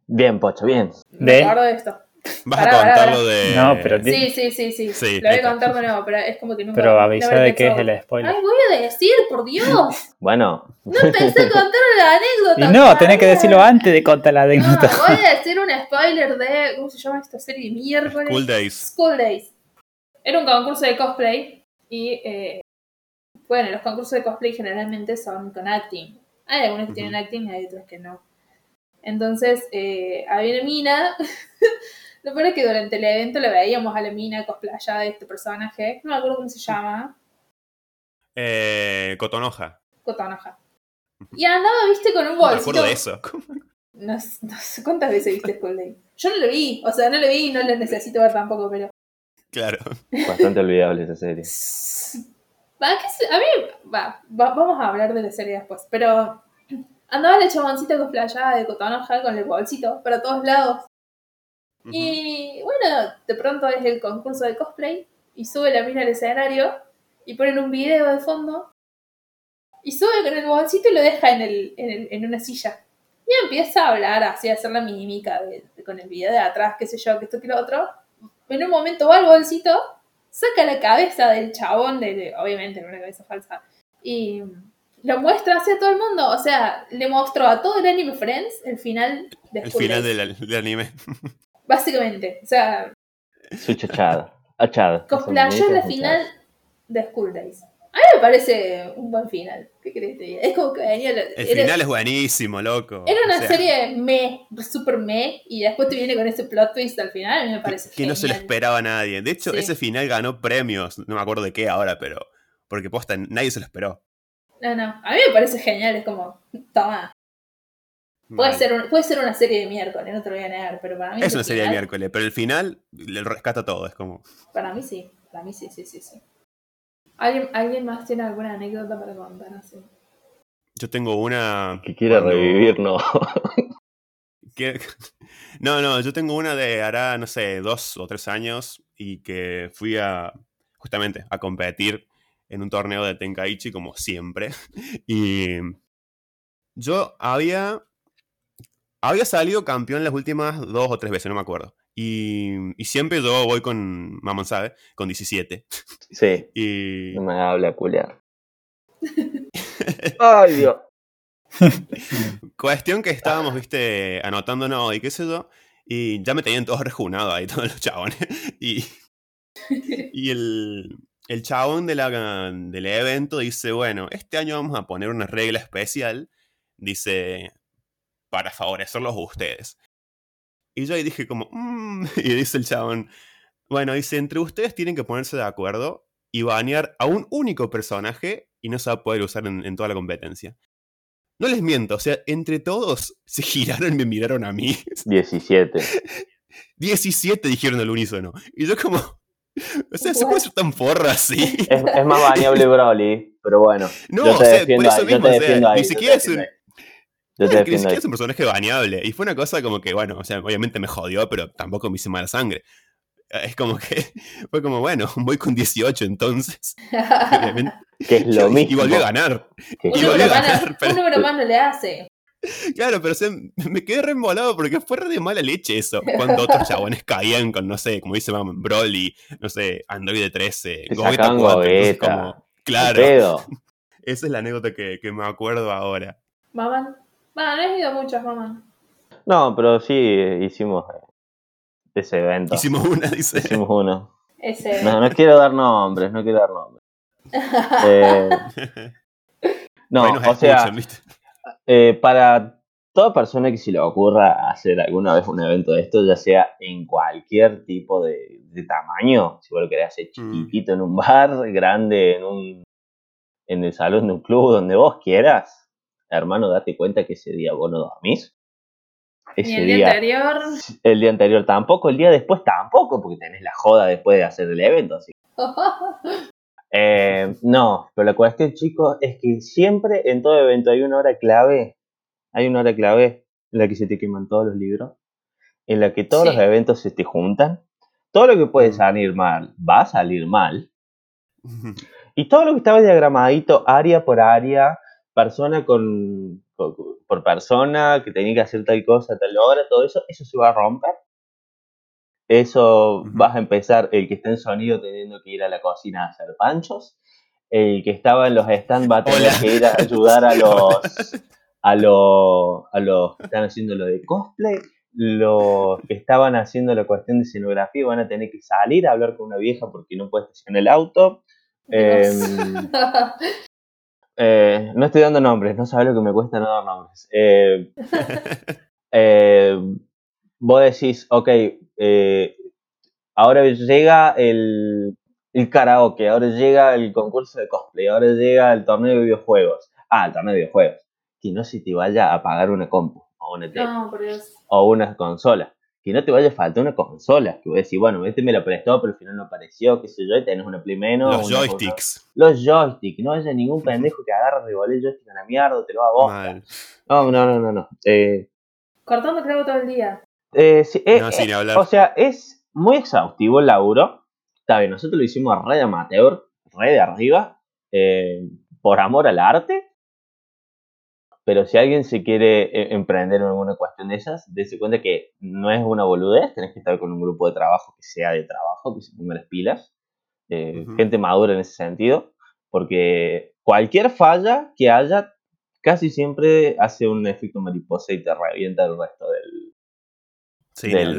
Bien, Pocho, bien. Me ¿De? acuerdo de esto. Vas Pará, a pará, contarlo pará. de. No, pero Sí, sí, sí, sí. Sí, Lo voy a contar de nuevo, pero es como que nunca. Pero avisa de qué es el spoiler. Ay, voy a decir, por Dios. Bueno, No pensé contar la anécdota. Y no, tenés que decirlo antes de contar la No, anécdota. voy a decir un spoiler de. ¿Cómo se llama esta serie? Miércoles. Cool Days. School Days. Era un concurso de cosplay y eh, bueno, los concursos de cosplay generalmente son con acting. Hay algunos que tienen acting y hay otros que no. Entonces, eh, había una mina. Lo peor es que durante el evento le veíamos a la mina cosplayada de este personaje. No me acuerdo cómo se llama. Eh, Cotonoja. Cotonoja. Y andaba, viste, con un No me bolsito. acuerdo de eso. No, sé- no sé cuántas veces viste School Days. Yo no lo vi, o sea, no lo vi y no lo necesito ver tampoco, pero. Claro. bastante olvidable esa serie. Va, que se- a mí, va, va- vamos a hablar de la serie después, pero andaba la chaboncita cosplayada de Cotonoja con el bolsito para todos lados. Y bueno, de pronto es el concurso de cosplay y sube la mina al escenario y ponen un video de fondo y sube con el bolsito y lo deja en, el, en, el- en una silla. Y empieza a hablar, así a hacer la mímica de- de- con el video de atrás, qué sé yo, que esto que lo otro. En un momento va al bolsito, saca la cabeza del chabón, de, de- obviamente era una cabeza falsa, y lo muestra hacia todo el mundo. O sea, le mostró a todo el anime Friends el final de El final del anime. Básicamente. O sea, Su chachada. Achada. cosplayó la final de School Days. A mí me parece un buen final. ¿Qué crees que te diga? Es como que venía. la- El era, final es buenísimo, loco. era una O sea, serie me, super me, y después te viene con ese plot twist al final. A mí me parece que no se lo esperaba a nadie. De hecho, Sí. ese final ganó premios, no me acuerdo de qué ahora, pero porque posta, nadie se lo esperó. No, no. A mí me parece genial. Es como, toma. Puede ser, un- puede ser una serie de miércoles, no te lo voy a negar, pero para mí. Es una serie de miércoles, pero el final le rescata todo, es como... Para mí sí. Para mí sí, sí, sí, sí. ¿Alguien, ¿Alguien más tiene alguna anécdota para contar así? Yo tengo una... Que quiera cuando- revivir, no. que- No, no, yo tengo una de hará, no sé, dos o tres años y que fui a, justamente, a competir en un torneo de Tenkaichi, como siempre. Y yo había, había salido campeón las últimas dos o tres veces, no me acuerdo. Y, y siempre yo voy con, mamón sabe, con 17. Sí, Y no me habla culiar. Ay, Dios. cuestión que estábamos, viste, anotándonos y qué sé yo. Y ya me tenían todos rejunados ahí, todos los chabones. Y, y el, el chabón de la, del evento dice, bueno, este año vamos a poner una regla especial, dice, para favorecerlos a ustedes. Y yo ahí dije como, "Mm", y dice el chabón, bueno, dice, entre ustedes tienen que ponerse de acuerdo y banear a un único personaje y no se va a poder usar en, en toda la competencia. No les miento, o sea, entre todos se giraron y me miraron a mí. 17. 17 dijeron al unísono. Y yo como... O sea, se puede ser tan porra así. Es, es más baneable Broly, pero bueno. No, yo o te sea, defiendo por eso mismo, te o sea, ahí. ni siquiera es un- ahí. Yo te ni siquiera es un personaje baneable. Y fue una cosa como que, bueno, o sea, obviamente me jodió, pero tampoco me hice mala sangre. Es como que, fue como, bueno, voy con 18 entonces. Que es lo Y- mismo. Y volví a ganar. un, Y número volví a más, ganar, pero- un número más no le hace. Claro, pero o sea, me quedé re embolado porque fue re de mala leche eso. Cuando otros chabones caían con, no sé, como dice mamá, Broly, no sé, Android 13, Te Gogeta sacaban 4. entonces Gogeta. como, claro, esa es la anécdota que, que me acuerdo ahora. Mamá. Va, no he ido muchas, mamá. No, pero sí hicimos eh, ese evento. Hicimos una, dice. Hicimos uno. Ese. No, no quiero dar nombres, no quiero dar nombres. Eh, no, o sea, eh, para toda persona que se le ocurra hacer alguna vez un evento de esto, ya sea en cualquier tipo de, de tamaño, si vos lo querés hacer Mm. chiquitito en un bar, grande en un en el salón de un club, donde vos quieras, hermano, date cuenta que ese día vos no dormís. Ese el día día, anterior. el día anterior tampoco, el día después tampoco, porque tenés la joda después de hacer el evento, así Eh, no, pero la cuestión, chicos, es que siempre en todo evento hay una hora clave, hay una hora clave en la que se te queman todos los libros, en la que todos Sí. los eventos se te juntan, todo lo que puede Mm. salir mal va a salir mal, y todo lo que estaba diagramadito, área por área, persona con, con- por persona, que tenía que hacer tal cosa tal hora, todo eso, eso se va a romper. Eso vas a empezar, el que está en sonido teniendo que ir a la cocina a hacer panchos. El que estaba en los stands va a tener Hola. que ir a ayudar a los, a los, a los que están haciendo lo de cosplay. Los que estaban haciendo la cuestión de escenografía van a tener que salir a hablar con una vieja porque no puede estacionar el auto. Eh, no estoy dando nombres, no sabes lo que me cuesta no dar nombres. Eh, eh, vos decís, ok, eh, ahora llega el, el karaoke, ahora llega el concurso de cosplay, ahora llega el torneo de videojuegos. Ah, el torneo de videojuegos. Que no se te vaya a pagar una compu o una tele no, o una consola. Que no te vaya a faltar una consola. Que vos decís, bueno, este me lo prestó, pero al final no apareció, qué sé yo, y tenés una Play menos. Los cosa- joysticks. Los joysticks. No haya ningún pendejo que agarre, revole el joystick a la mierda, te lo haga vos. Mal. No, no, no, no. no. Eh, Cortando clavo todo el día. eh, sí, eh, No, eh, sin hablar. o sea, es muy exhaustivo el laburo. Está bien, nosotros lo hicimos re de amateur, re de arriba, eh, por amor al arte. Pero si alguien se quiere eh, emprender en alguna cuestión de esas, dése cuenta que no es una boludez, tenés que estar con un grupo de trabajo que sea de trabajo, que se ponga las pilas, eh, gente madura en ese sentido, porque cualquier falla que haya casi siempre hace un efecto mariposa y te revienta el resto del, Sí, del,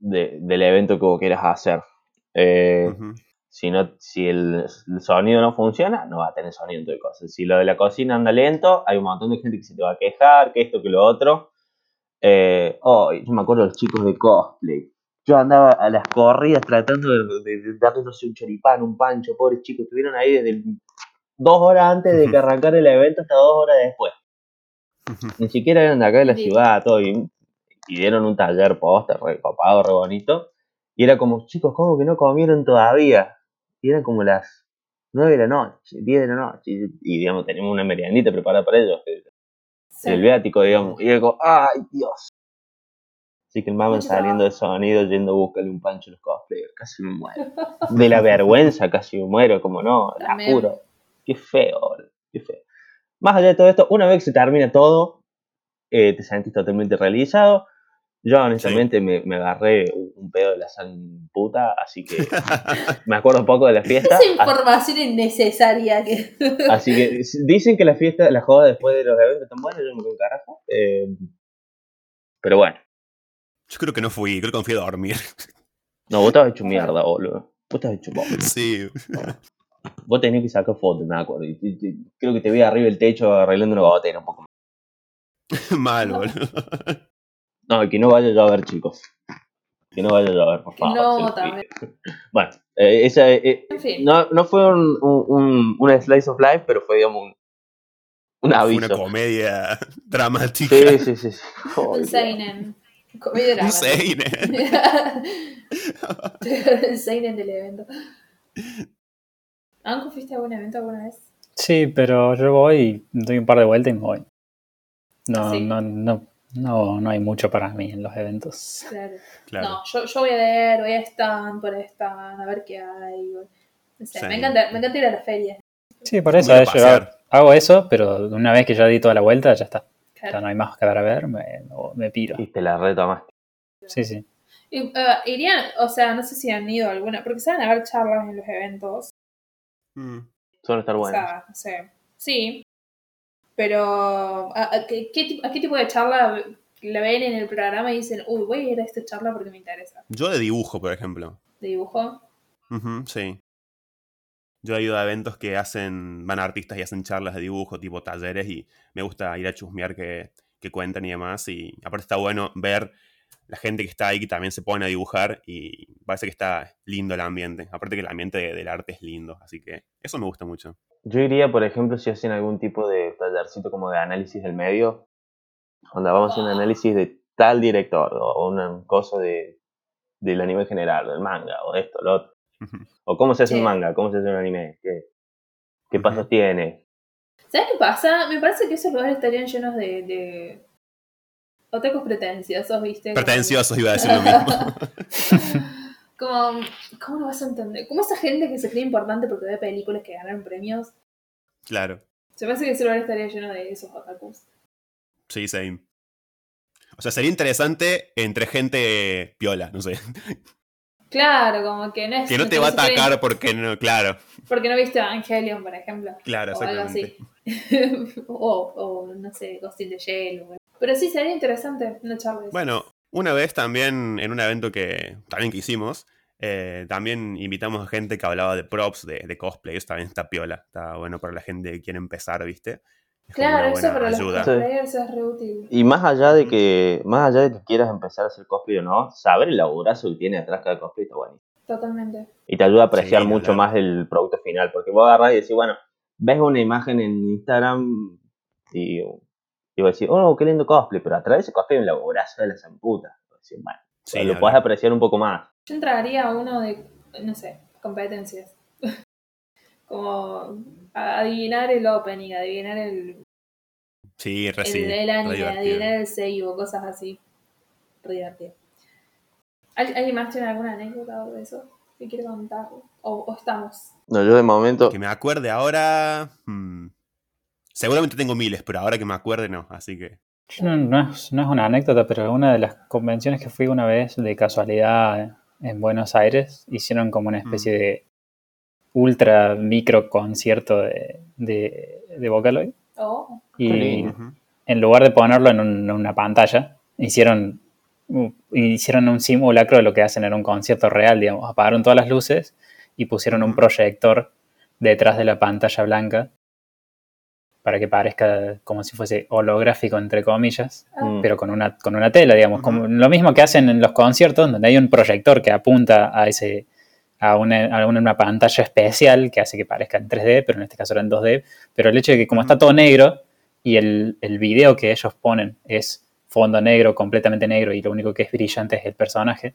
de- del evento que vos quieras hacer. Eh. Si no, si el, el sonido no funciona, no va a tener sonido en todo cosas. Si lo de la cocina anda lento, hay un montón de gente que se te va a quejar, que esto, que lo otro. Eh, oh, yo me acuerdo de los chicos de cosplay. Yo andaba a las corridas tratando de, de- de darle, no sé, un choripán, un pancho, pobres chicos, estuvieron ahí desde el- dos horas antes de que arrancara el evento hasta dos horas después. Ni siquiera eran de acá de la Sí. ciudad, todo. Y, y dieron un taller posta, re copado, re bonito. Y era como, chicos, ¿cómo que no comieron todavía? Y eran como las 9 de la noche, 10 de la noche. Y, y, digamos, teníamos una meriendita preparada para ellos. El, Sí. el viático, digamos. Y como, ¡ay, Dios! Así que el Mucho saliendo de sonido, yendo a buscarle un pancho a los cosplayers. Casi me muero. De la vergüenza casi me muero, como no, la juro. Qué feo, boludo, qué feo. Más allá de todo esto, una vez que se termina todo, eh, te sentís totalmente realizado. Yo honestamente me, me agarré un, pedo de la san puta, así que me acuerdo poco de la fiesta. Esa información innecesaria que. Así que dicen que la fiesta, la joda después de los eventos están buenas, yo me quedo un carajo. eh, pero bueno, Yo creo que no fui, creo que me fui a dormir. no, vos estabas hecho mierda, boludo. Vos estabas hecho boludo. Sí. Vos tenías que sacar fotos, me acuerdo. y- y- y creo que te vi arriba del techo arreglando una gotera un poco. Mal, boludo. No, que no vaya a llover, chicos. Que no vaya a llover, por favor. no, también. Bueno, eh, esa, eh, En fin. no, no fue un, un, un- una slice of life, pero fue, digamos, un, un Fue aviso. una comedia dramática. Sí, sí, sí. sí. Un Seinen. Comedia Un dramática. seinen. el Seinen del evento. ¿Anco fuiste a algún evento alguna vez? Sí, pero yo voy, doy un par de vueltas y me voy. No, Sí. no, no, no, no hay mucho para mí en los eventos. Claro. Claro. No, yo, yo voy a ver, voy a stand por stand, a ver qué hay. No sé, Sí. me, encanta, me encanta ir a la feria. Sí, por eso eh, yo hago eso, pero una vez que ya di toda la vuelta, ya está. Ya Claro. no hay más que ver a ver, me, me piro. Y te la retomaste. Sí, sí. Y, eh, irían, o sea, no sé si han ido alguna, porque saben haber charlas en los eventos. Mm. Suelen estar O buenas. sea, no sé. Sí. Pero, ¿a, a qué, qué tipo- a qué tipo de charla la ven en el programa y dicen, uy, voy a ir a esta charla porque me interesa? Yo de dibujo, por ejemplo. ¿De dibujo? Ujú, sí. Yo he ido a eventos que hacen, van artistas y hacen charlas de dibujo, tipo talleres, y me gusta ir a chusmear que, que cuentan y demás. Y aparte está bueno ver la gente que está ahí que también se pone a dibujar y parece que está lindo el ambiente. Aparte que el ambiente de- del arte es lindo, así que eso me gusta mucho. Yo iría, por ejemplo, si hacen algún tipo de tallercito como de análisis del medio, donde vamos a hacer un análisis de tal director, o una cosa de, del anime general, del manga, o esto, lo otro. O cómo se hace Sí. un manga, cómo se hace un anime, qué, qué pasos tiene. ¿Sabes qué pasa? Me parece que esos lugares estarían llenos de, de otakus pretenciosos, ¿viste? Pretenciosos iba a decir lo mismo. Como, ¿cómo lo vas a entender? Como esa gente que se cree importante porque ve películas que ganaron premios. claro. Se me hace que ese lugar estaría lleno de esos otakus. Sí, same. O sea, sería interesante entre gente piola, no sé. Claro, como que no es. Que no te va a creen- atacar porque no, claro, Porque no viste Evangelion, por ejemplo. claro, o algo exactamente. así. o, o, no sé, Ghost in the Shell. o- Pero sí, sería interesante una charla. Bueno, una vez también en un evento que también que hicimos, eh, también invitamos a gente que hablaba de props, de, de cosplay, eso también está piola, está bueno para la gente que quiere empezar, ¿viste? Es Claro, eso para ayuda. los cosplayers es re útil. Y más allá de que, más allá de que quieras empezar a hacer cosplay o no, saber el laburazo que tiene atrás cada cosplay está buenísimo. Totalmente. Y te ayuda a apreciar Sí, mucho claro. más el producto final, porque vos agarrás y decís, bueno, ves una imagen en Instagram y, y vos decís, oh, qué lindo cosplay, pero atrás de ese cosplay hay un laburazo de la zamputa. Decís, Bueno, Sí, lo podés apreciar un poco más. Yo entraría a uno de, no sé, competencias. Como a- adivinar el opening, adivinar el, Sí, re el, el anime, adivinar el seibo, cosas así. Re divertido. ¿Al- ¿Alguien más tiene alguna anécdota de eso que quiere contar? O, o estamos. No, yo de momento, Que me acuerde ahora... hmm, Seguramente tengo miles, pero ahora que me acuerde no, así que... No, no es, no es una anécdota, pero una de las convenciones que fui una vez de casualidad en Buenos Aires, hicieron como una especie de ultra micro concierto de, de, de Vocaloid. Oh, Y en lugar de ponerlo en, un- en una pantalla, hicieron uh, hicieron un simulacro de lo que hacen en un concierto real, digamos. Apagaron todas las luces y pusieron un proyector detrás de la pantalla blanca para que parezca como si fuese holográfico, entre comillas, Ah. pero con una, con una tela, digamos. Como lo mismo que hacen en los conciertos, donde hay un proyector que apunta a ese a una, a una- pantalla especial que hace que parezca en 3D, pero en este caso era en 2D. Pero el hecho de que como está todo negro y el, el video que ellos ponen es fondo negro, completamente negro, y lo único que es brillante es el personaje,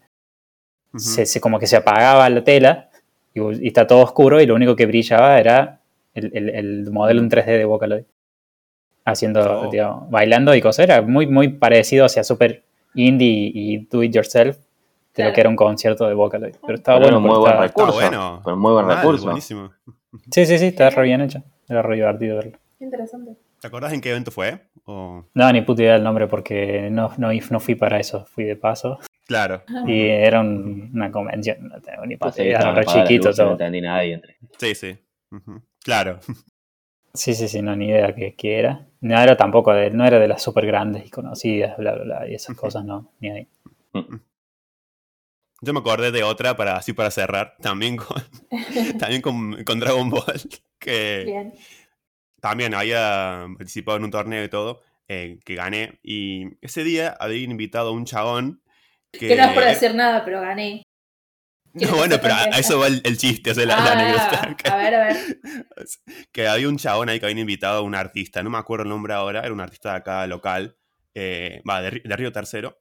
se, se- como que se apagaba la tela y, y está todo oscuro y lo único que brillaba era el, el- el modelo en 3D de Vocaloid. Haciendo, Oh. digamos, bailando y cosas. Era muy, muy parecido hacia super indie y do it yourself de Claro. lo que era un concierto de Vocaloid. Pero estaba Pero bueno. muy buen estaba- recurso. bueno. Pero muy buen Mal, recurso. buenísimo. Sí, sí, sí, estaba re bien hecho. Era re divertido verlo. Interesante. ¿Te acordás en qué evento fue? O- No, ni puta idea del nombre porque no, no, no fui para eso, fui de paso. Claro. Y era un- una convención, no tengo ni puta Pasé que idea, estaban re chiquito luces, No todo. entendí nada. Sí, sí. Ujú. Claro. Sí, sí, sí, no, ni idea qué, qué era. No era tampoco de, no era de las super grandes y conocidas, bla, bla, bla, y esas cosas no, ni ahí. Yo me acordé de otra para así para cerrar, también con, también con, con Dragon Ball, que Bien. también había participado en un torneo y todo, eh, que gané. Y ese día había invitado a un chabón que... Que no es por decir nada, pero gané. No, bueno, pero a, a eso va el, el chiste, o sea, la, la anécdota. Ah, a ver, a ver. que había un chabón ahí que había invitado a un artista, no me acuerdo el nombre ahora, era un artista de acá local, eh, va, de, de Río Tercero.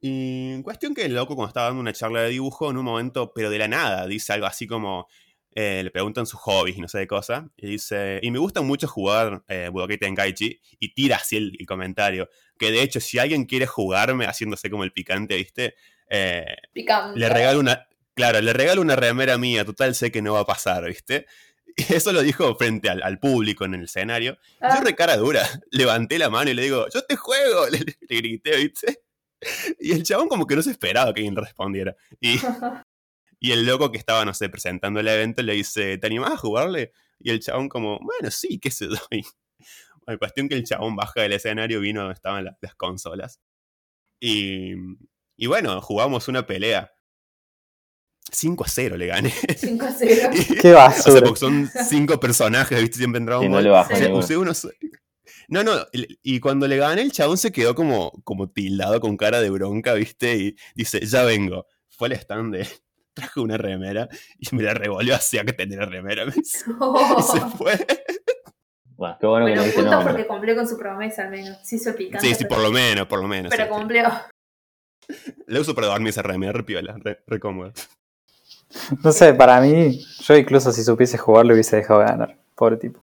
Y cuestión que el loco cuando estaba dando una charla de dibujo, en un momento, pero de la nada, dice algo así como, eh, le preguntan sus hobbies y no sé de cosa, y dice, y me gusta mucho jugar eh, Budokai Tenkaichi, y tira así el, el comentario, que de hecho si alguien quiere jugarme haciéndose como el picante, ¿viste? Eh, Picante. le regalo una. Claro, le regalo una remera mía, total sé que no va a pasar, ¿viste? Y eso lo dijo frente al, al público en el escenario. Ah, Yo re cara dura, levanté la mano y le digo, yo te juego, le, le grité, ¿viste? Y el chabón como que no se esperaba que alguien respondiera. Y, y el loco que estaba, no sé, presentando el evento le dice, ¿te animás a jugarle? Y el chabón como, bueno, sí, qué sé yo. Y, bueno, cuestión que el chabón baja del escenario, vino donde estaban la- las consolas. Y, y bueno, jugamos una pelea. 5 a 0 le gané. 5 a 0. ¡Qué O sea, basura! porque son cinco personajes, ¿viste? Siempre en Dragon Y no le bajo O sea, usé unos- No, no, y cuando le gané, el chabón se quedó como, como tildado con cara de bronca, ¿viste? Y dice, ya vengo. Fue al stand de. Trajo una remera y me la revolvió hacia que tenía la remera. me. Y se fue. Bueno, qué bueno que Bueno, no dice punto nombre. porque cumplió con su promesa al menos. Sí hizo picante. Sí, sí, pero, por lo menos, por lo menos. pero sí, sí. cumplió. Le uso para dormir esa remera, re piola, re, re cómoda. No sé, para mí, yo incluso si supiese jugar lo hubiese dejado ganar. Pobre tipo.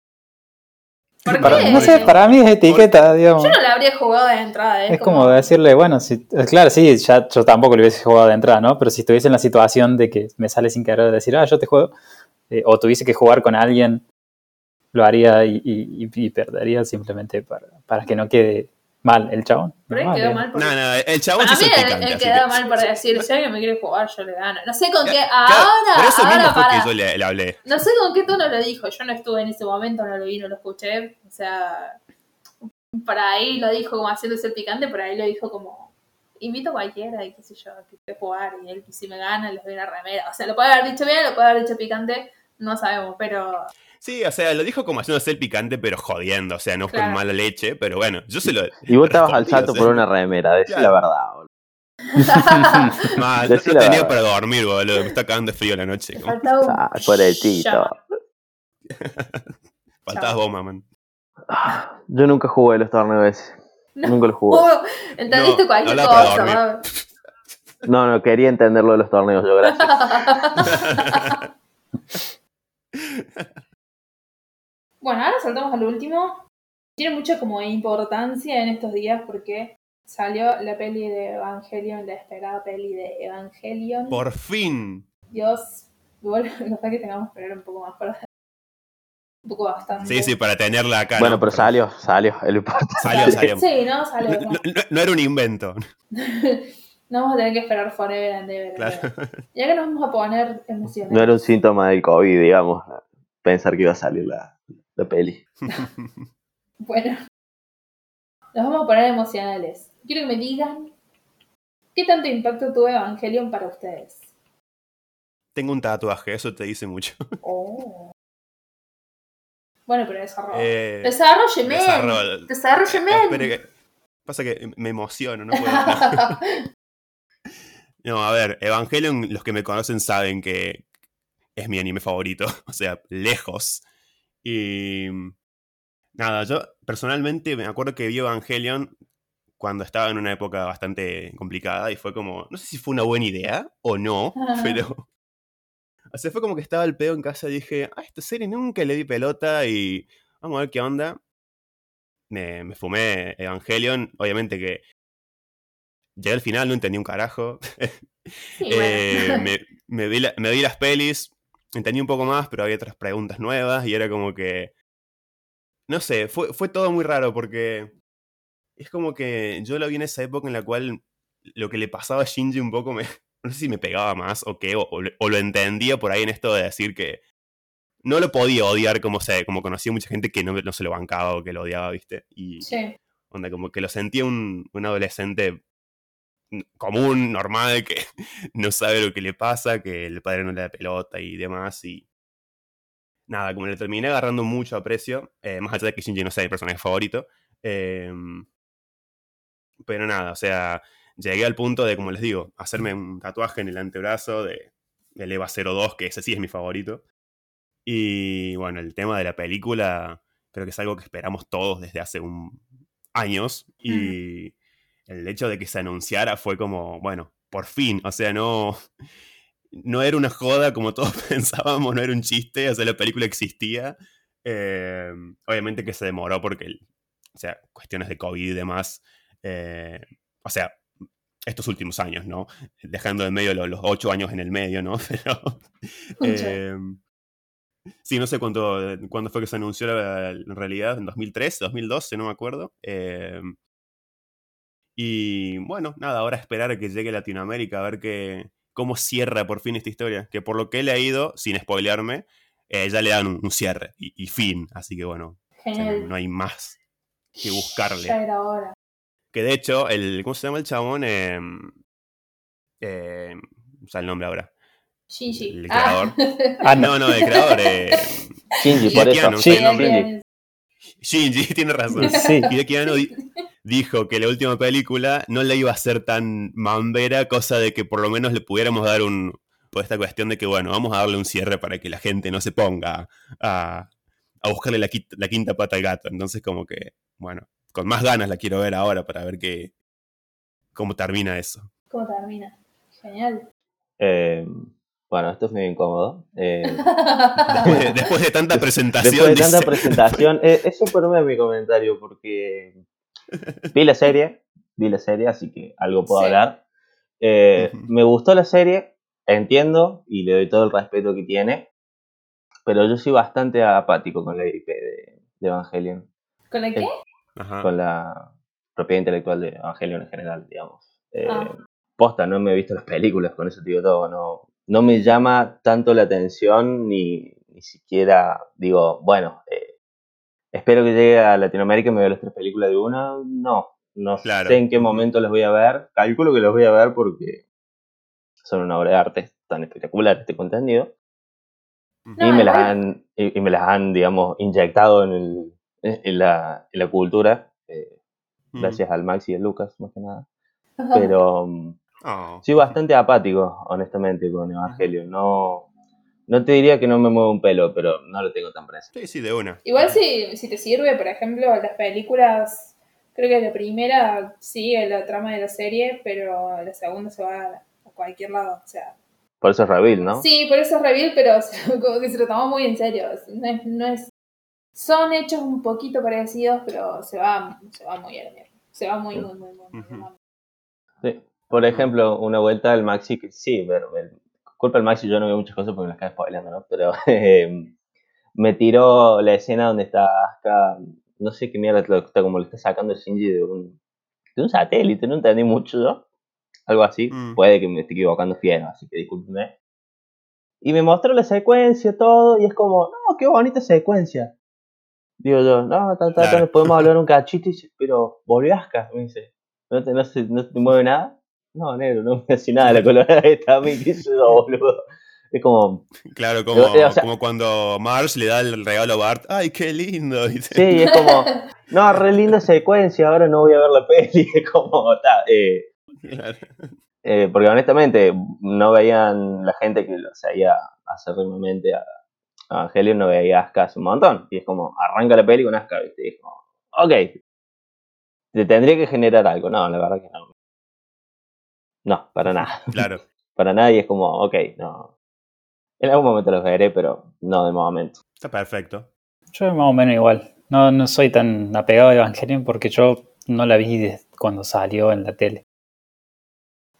¿Por Para- qué? no sé, para mí es etiqueta, digamos. Yo no la habría jugado de entrada. Es, Es como decirle, bueno, si, eh, claro, sí, ya yo tampoco lo hubiese jugado de entrada, ¿no? Pero si estuviese en la situación de que me sale sin querer decir, ah, yo te juego, eh, o tuviese que jugar con alguien, lo haría y, y- y- y perdería simplemente para, para que no quede mal el chabón. Pero Normal, quedó mal porque... No, no, el chabón Para se mí hizo él, picante. él así queda que- mal para decir, si alguien me quiere jugar, yo le gano. No sé con qué... Claro, Ahora, Por eso ahora, mismo fue para. que yo le, le hablé. No sé con qué tono lo dijo. Yo no estuve en ese momento, no lo vi, no lo escuché. O sea, para ahí lo dijo como haciéndose el picante, por ahí lo dijo como... Invito a cualquiera y qué sé yo, que quiere jugar y él si me gana les doy una remera. O sea, lo puede haber dicho bien, lo puede haber dicho picante, no sabemos, pero... Sí, o sea, lo dijo como haciéndose el picante, pero jodiendo, o sea, no Claro. con mala leche, pero bueno, yo se lo. Y vos estabas al salto o sea. por una remera, decí Claro. la verdad, boludo. Mal, no, Decí no la tenía verdad. para dormir, boludo. Me está cagando de frío la noche. Como- faltaba un... Ah, pobrecito. Llama. Faltabas vos, mamá. Ah, Yo nunca jugué los torneos ese. No. Nunca los jugué. Oh, entendiste No, cualquier cosa. ¿no? No, no, quería entender lo de los torneos, yo, gracias. Bueno, ahora saltamos al último. Tiene mucha como importancia en estos días porque salió la peli de Evangelion, la esperada peli de Evangelion. Por fin. Dios, igual no sé que tengamos que esperar un poco más para... Un poco bastante. Sí, sí, para tenerla acá. Bueno, ¿no? pero salió, salió, importante. Salió, salió. Sí, no, salió. No, no- no- no era un invento. No vamos a tener que esperar forever and ever. Claro. ever. Ya que nos vamos a poner emocionados. No era un síntoma del COVID, digamos, pensar que iba a salir la, la peli. Bueno, nos vamos a poner emocionales. Quiero que me digan ¿Qué tanto impacto tuvo Evangelion para ustedes? Tengo un tatuaje, eso te dice mucho. Oh. Bueno, pero desarrollo. Eh, Desarrolle, men. desarrollo. Desarrolle, men. Espere que- Pasa que me emociono, no puedo. No, a ver, Evangelion, los que me conocen saben que es mi anime favorito. O sea, lejos. Y. Nada, yo personalmente me acuerdo que vi Evangelion cuando estaba en una época bastante complicada y fue como. No sé si fue una buena idea o no, pero. O sea, fue como que estaba el pedo en casa y dije, ah, esta serie nunca le di pelota y vamos a ver qué onda. Me, me fumé Evangelion, obviamente que llegué al final, no entendí un carajo. Sí, Eh, me, me vi la- me vi las pelis, entendí un poco más, pero había otras preguntas nuevas y era como que... No sé, fue, fue todo muy raro porque es como que yo lo vi en esa época en la cual lo que le pasaba a Shinji un poco me... No sé si me pegaba más o qué, o, o lo- o lo entendía por ahí en esto de decir que no lo podía odiar como, sé, como conocía mucha gente que no, no se lo bancaba o que lo odiaba, ¿viste? Y, Sí. Onda, como que lo sentía un, un adolescente común, normal, que no sabe lo que le pasa, que el padre no le da pelota y demás. Y nada, como le terminé agarrando mucho aprecio, eh, más allá de que Shinji no sea mi personaje favorito. eh, pero nada, o sea, llegué al punto de, como les digo, hacerme un tatuaje en el antebrazo de, del EVA 02, que ese sí es mi favorito. Y bueno, el tema de la película creo que es algo que esperamos todos desde hace un años y el hecho de que se anunciara fue como, bueno, por fin, o sea, no, no era una joda como todos pensábamos, no era un chiste, o sea, la película existía. Eh, obviamente que se demoró porque, o sea, cuestiones de COVID y demás, eh, o sea, estos últimos años, ¿no? Dejando en medio lo- los, ocho años en el medio, ¿no? Pero... eh, Sí, no sé cuánto, cuándo fue que se anunció la- en realidad, en 2013, 2012, no me acuerdo. Y bueno, nada, ahora esperar a que llegue a Latinoamérica a ver que, cómo cierra por fin esta historia. Que por lo que he leído, sin spoilearme, eh, ya le dan un, un cierre y, y fin. Así que bueno, o sea, no, Genial. no hay más que buscarle. Ya era hora. Que de hecho, el, ¿cómo se llama el chabón? Eh, eh, o sea, el nombre ahora. Gigi. El Ah. Ah, no. No, el creador. Eh, Shinji, por eso. Shinji. Shinji, tiene razón. Sí. Hideaki Anno dijo que la última película no la iba a ser tan mambera, cosa de que por lo menos le pudiéramos dar un. Por esta cuestión de que, bueno, vamos a darle un cierre para que la gente no se ponga a, a buscarle la, quinta pata al gato. Entonces, como que, bueno, con más ganas la quiero ver ahora para ver qué, cómo termina eso. ¿Cómo termina? Genial. Eh, bueno, esto es medio incómodo. Eh, Después de, después de tanta presentación. Después de tanta dice. presentación, eh, es súper breve mi comentario porque vi la serie, vi la serie, así que algo puedo Sí. hablar. Eh. Me gustó la serie, entiendo y le doy todo el respeto que tiene, pero yo soy bastante apático con la IP de, de Evangelion, ¿Con el qué? Ajá. con la propiedad intelectual de Evangelion en general, digamos. Eh, Ah. Posta, no me he visto las películas, con eso te digo todo, no, no me llama tanto la atención ni, ni siquiera digo, bueno, eh, espero que llegue a Latinoamérica y me vea las tres películas de una. No, no Claro. sé en qué momento las voy a ver. Calculo que las voy a ver porque son una obra de arte tan espectacular, este contenido. No, y, me las han, y, y me las han, digamos, inyectado en, el, en, la, en la cultura, eh, Mm. gracias al Max y al Lucas, más que nada. Pero mm, Oh. soy bastante apático, honestamente, con Evangelio. No, no te diría que no me mueve un pelo, pero no lo tengo tan presente. Sí, sí, de una. Igual si, si te sirve, por ejemplo, las películas, creo que la primera sigue la trama de la serie, pero la segunda se va a, a cualquier lado. O sea, Por eso es Reveal, ¿no? sí, por eso es reveal, pero o sea, como que se lo tomó muy en serio. No es, no es- son hechos un poquito parecidos, pero se va, se va muy a la mierda. Se va muy, muy, muy, muy, muy. Sí. Por ejemplo, una vuelta al Maxi, que sí, ver, ver- culpa del Maxi, yo no veo muchas cosas porque me las cae spoilando, ¿no? Pero eh, me tiró la escena donde está Asuka, no sé qué mierda, está como le está sacando el Shinji de un, de un satélite, no entendí mucho yo. Algo así, Mm. puede que me esté equivocando fiero, así que discúlpenme. Y me mostró la secuencia, todo, y es como, no, qué bonita secuencia. Digo yo, no, ta, ta, ta, Claro. podemos hablar un cachito, y dice, pero volvió Asuka, me dice. ¿No te, no, se- no te mueve nada? No, negro, no me hace nada la colorada esta a mí, qué sé yo, boludo. Es como, Claro, como, Eh, o sea- como cuando Marge le da el regalo a Bart. ¡Ay, qué lindo! Dice. sí, es como, no, re linda secuencia, ahora no voy a ver la peli, es como, está, eh, Claro. eh, porque honestamente no veían la gente que lo seguía acérrimamente a a Evangelion, no veía Asuka hace un montón, y es como, arranca la peli con Asuka, ¿viste? Y es como, ok, te tendría que generar algo, no, la verdad que no. No, para nada. Claro. para nadie es como, ok, no. En algún momento los veré, pero no de momento. Está perfecto. Yo más o menos igual. No, no soy tan apegado a Evangelion porque yo no la vi desde cuando salió en la tele.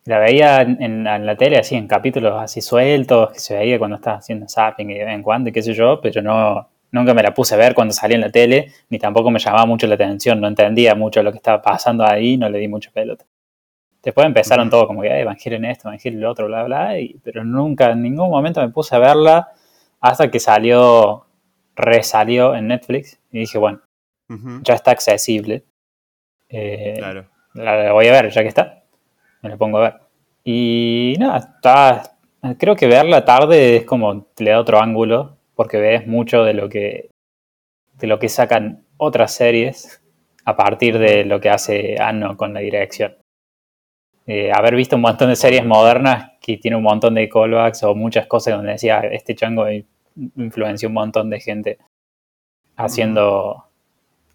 La veía en, en- en la tele así, en capítulos así sueltos, que se veía cuando estaba haciendo zapping y de vez en cuando, y qué sé yo, pero no, nunca me la puse a ver cuando salía en la tele, ni tampoco me llamaba mucho la atención, no entendía mucho lo que estaba pasando ahí, no le di mucha pelota. Después empezaron todo como que "Eh, Evangelion esto, Evangelion lo otro, bla, bla, y- pero nunca, en ningún momento me puse a verla hasta que salió, resalió en Netflix, y dije, bueno, Ujú, ya está accesible. Eh, Claro. la, la voy a ver, ya que está. Me la pongo a ver. Y nada, está. Creo que verla tarde es como le da otro ángulo, porque ves mucho de lo que. de lo que sacan otras series a partir de lo que hace Anno con la dirección. Eh, haber visto un montón de series modernas que tiene un montón de callbacks o muchas cosas donde decía este chango influenció un montón de gente haciendo,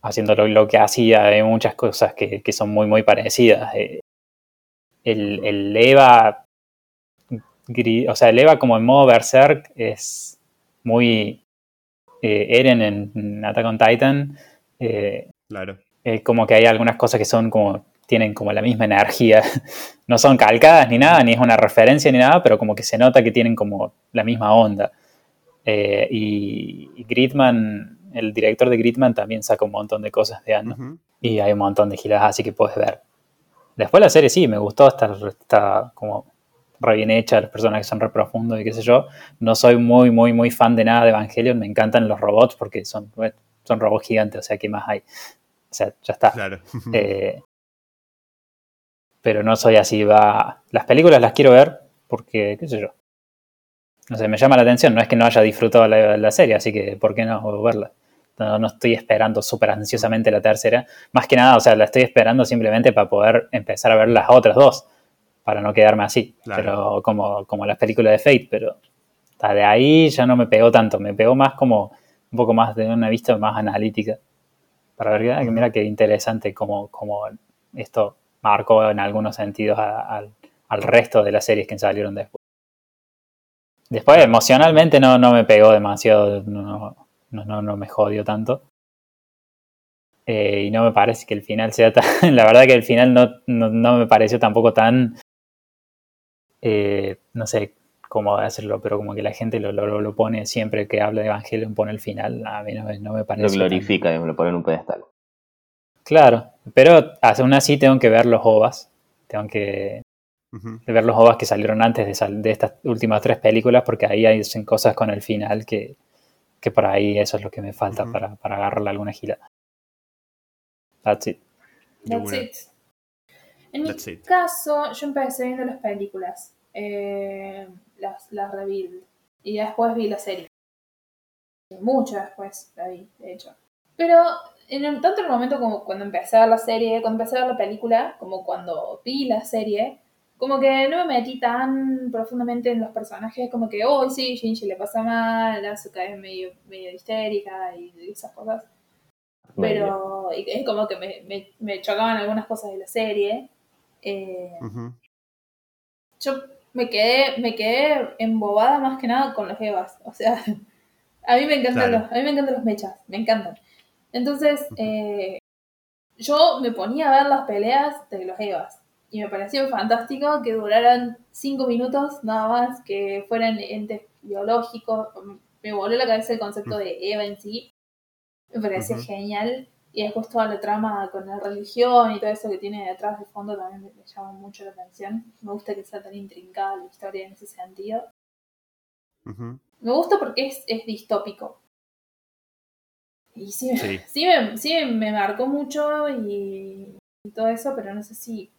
haciendo lo, lo que hacía, hay muchas cosas que, que son muy, muy parecidas. Eh, el, el Eva, o sea, el Eva como en modo Berserk es muy eh, Eren en, Attack on Titan. Claro. es como que hay algunas cosas que son como tienen como la misma energía. No son calcadas ni nada, ni es una referencia ni nada, pero como que se nota que tienen como la misma onda. Eh, y, y Gridman, el director de Gridman también saca un montón de cosas de Anno. Ujú. Y hay un montón de giladas así que puedes ver. Después la serie sí, me gustó, está, está como re bien hecha, los personajes son re profundos y qué sé yo. No soy muy, muy, muy fan de nada de Evangelion, me encantan los robots porque son, son robots gigantes, o sea, ¿qué más hay? O sea, ya está. Claro. Eh, pero no soy así, va. Las películas las quiero ver porque, qué sé yo. No sé, me llama la atención. No es que no haya disfrutado la, la serie, así que ¿por qué no verla? No, no estoy esperando súper ansiosamente la tercera. Más que nada, o sea, la estoy esperando simplemente para poder empezar a ver las otras dos. Para no quedarme así. Claro. Pero como, como las películas de Fate, pero hasta de ahí ya no me pegó tanto. Me pegó más como un poco más de una vista más analítica. Para ver, ah, mira qué interesante como, como esto marcó en algunos sentidos a- al, al resto de las series que salieron después. Después, emocionalmente no, no me pegó demasiado, no, no, no, me jodió tanto. Eh, y no me parece que el final sea tan. La verdad que el final no, no, no me pareció tampoco tan. eh, no sé cómo decirlo, pero como que la gente lo, lo, lo pone siempre que habla de Evangelion, pone el final. A mí no, me- no me parece. Lo tan- glorifica y me lo pone en un pedestal. Claro, pero aún así tengo que ver los OVAs. Tengo que ver los OVAs que salieron antes de, sal- de estas últimas tres películas, porque ahí hacen cosas con el final que, que por ahí eso es lo que me falta para, para agarrarle alguna gilada. That's it. That's it. En That's mi it. caso, yo empecé viendo las películas, eh, las, las reví, y después vi la serie. Mucho después la vi, de hecho. Pero en el- tanto en el momento como cuando empecé a ver la serie, cuando empecé a ver la película, como cuando vi la serie, como que no me metí tan profundamente en los personajes, como que, oh, sí, Shinji le pasa mal, Asuka es medio, medio histérica y esas cosas pero y es como que me, me, me chocaban algunas cosas de la serie. Eh, yo me quedé, me quedé embobada más que nada con los Evas. O sea, a mí me encantan Claro. los, a mí me encantan los mechas, me encantan. Entonces, eh, yo me ponía a ver las peleas de los Evas. Y me pareció fantástico que duraran cinco minutos nada más, que fueran entes biológicos. Me voló la cabeza el concepto de Eva en sí. Me parece Ujú. genial. Y después toda la trama con la religión y todo eso que tiene detrás de fondo también me, me llama mucho la atención. Me gusta que sea tan intrincada la historia en ese sentido. Me gusta porque es, es distópico. Y sí, me- Sí. sí, me, sí me marcó mucho y, y todo eso, pero no sé si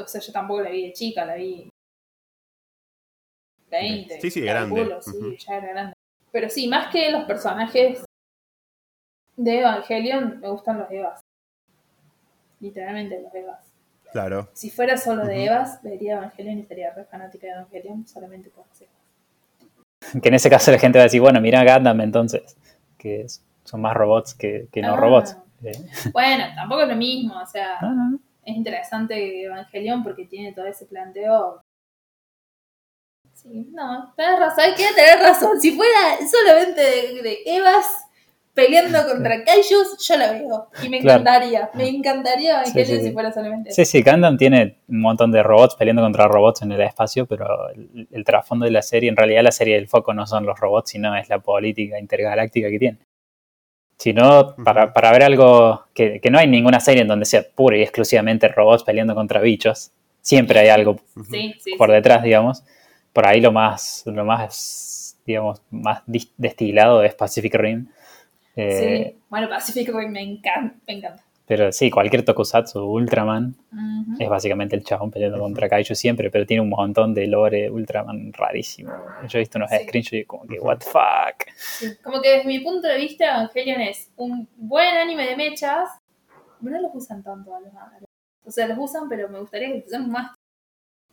O sea, yo tampoco la vi de chica, la vi 20. Sí, sí, grande. Sí, ya era grande. Pero sí, más que los personajes de Evangelion, me gustan los Evas. Literalmente los Evas. Claro. Si fuera solo de Ujú. Evas, vería Evangelion y estaría re fanática de Evangelion solamente por los Evas. Que en ese caso la gente va a decir, bueno, mira Gundam entonces, que es- son más robots que, que no Ah. robots. Bueno, tampoco es lo mismo, o sea, no, no, no. es interesante Evangelion porque tiene todo ese planteo. Sí, no, tenés razón, hay que tener razón. Si fuera solamente de, de Evas peleando contra Kaijus, yo la veo. Y me Claro. encantaría, me encantaría Evangelion Sí, sí, sí. si fuera solamente Sí, sí, Gundam tiene un montón de robots peleando contra robots en el espacio, pero el, el trasfondo de la serie, en realidad la serie del foco no son los robots, sino es la política intergaláctica que tiene. Si no, para, para ver algo que, que no hay ninguna serie en donde sea pura y exclusivamente robots peleando contra bichos, siempre hay algo. Sí, por sí. detrás, digamos. Por ahí lo más, lo más digamos, más destilado es Pacific Rim. Eh, Sí. Bueno, Pacific Rim me encanta, me encanta. Pero sí, cualquier tokusatsu, Ultraman, es básicamente el chabón peleando contra Kaiju siempre, pero tiene un montón de lore Ultraman rarísimo. Yo he visto unos Sí. screenshots y como que, what the fuck. Sí, Como que desde mi punto de vista, Evangelion es un buen anime de mechas, pero no los usan tanto a los O sea, los usan, pero me gustaría que los usaran más.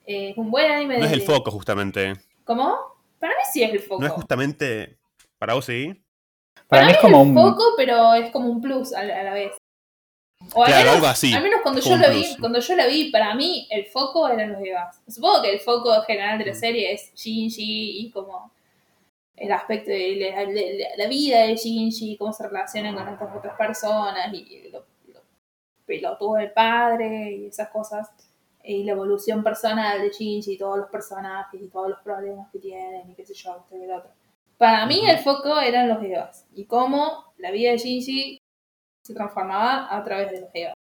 Eh, es un buen anime No de. es el foco, justamente. ¿Cómo? Para mí sí es el foco. No es justamente. Para vos sí. Para, mí es como el un... foco, pero es como un plus a la, a la vez. O al Claro, menos, algo así. al menos cuando yo lo vi, cuando yo la vi, para mí el foco eran los Evas. Supongo que el foco general de la Mm. serie es Shinji y como el aspecto de la, la- la vida de Shinji, cómo se relacionan con estas otras personas y lo, lo pelotudo del padre y esas cosas. Y la evolución personal de Shinji y todos los personajes y todos los problemas que tienen y qué sé yo, esto y lo otro. Para mí el foco eran los Evas y cómo la vida de Shinji se transformaba a través de los Evas.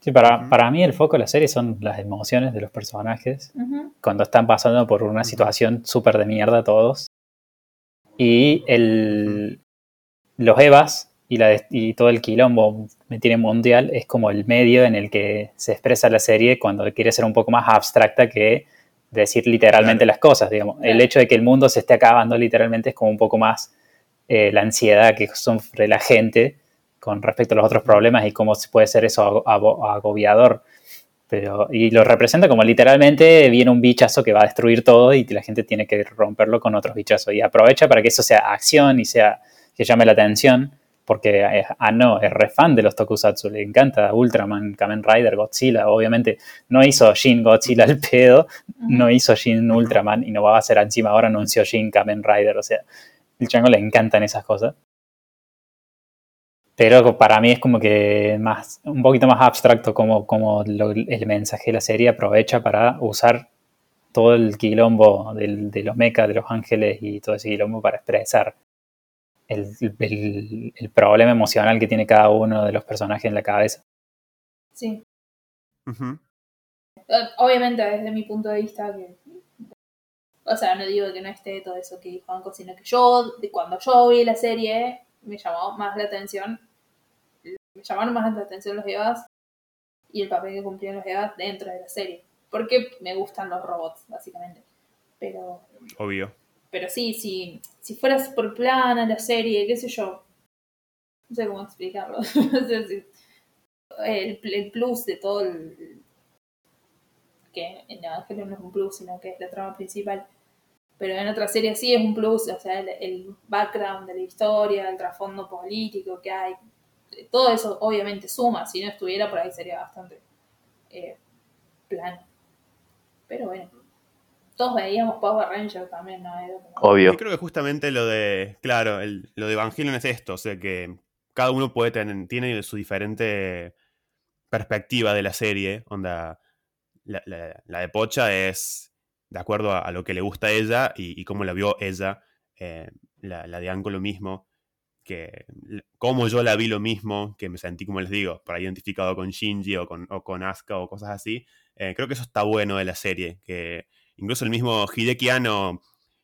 Sí, para, para mí el foco de la serie son las emociones de los personajes cuando están pasando por una situación súper de mierda todos. Y el, los Evas y, la, de- y todo el quilombo me tiene mundial es como el medio en el que se expresa la serie cuando quiere ser un poco más abstracta que decir literalmente Claro. las cosas. Digamos. El hecho de que el mundo se esté acabando literalmente es como un poco más eh, la ansiedad que sufre la gente con respecto a los otros problemas y cómo se puede ser eso agobiador. Pero, y lo representa como literalmente viene un bichazo que va a destruir todo y la gente tiene que romperlo con otros bichazos. Y aprovecha para que eso sea acción y sea que llame la atención. Porque eh, Ano es re fan de los tokusatsu, le encanta Ultraman, Kamen Rider, Godzilla. Obviamente no hizo Shin Godzilla al pedo, no hizo Shin Ultraman y no va a hacer encima ahora anunció Shin Kamen Rider. O sea, el chango le encantan esas cosas. Pero para mí es como que más, un poquito más abstracto como, como lo- el mensaje de la serie aprovecha para usar todo el quilombo del- de los mechas, de los ángeles y todo ese quilombo para expresar el, el- el problema emocional que tiene cada uno de los personajes en la cabeza. Sí. Eh, Obviamente desde mi punto de vista que o sea, no digo que no esté todo eso que dijo Anko, sino que yo, cuando yo vi la serie, me llamó más la atención, me llamaron más la atención los Evas y el papel que cumplían los Evas dentro de la serie. Porque me gustan los robots, básicamente. Pero, Obvio. pero sí, sí, si fueras por plana la serie, qué sé yo, no sé cómo explicarlo. El, el plus de todo el, que en Evangelion no es un plus, sino que es la trama principal. Pero en otra serie sí es un plus, o sea, el, el background de la historia, el trasfondo político que hay, todo eso obviamente suma, si no estuviera por ahí sería bastante eh, plano. Pero bueno, todos veíamos Power Rangers también, ¿no? Era como- Obvio. Yo creo que justamente lo de. Claro, el- lo de Evangelion es esto. O sea que cada uno puede tener. Tiene su diferente perspectiva de la serie. Onda. La, la- la de Pocha es de acuerdo a, a lo que le gusta a ella y, y cómo la vio ella. Eh, la, la de Anko lo mismo. Que como yo la vi lo mismo, que me sentí, como les digo, para identificado con Shinji o con, o con Asuka o cosas así. Eh, creo que eso está bueno de la serie. Que incluso el mismo Hideki Anno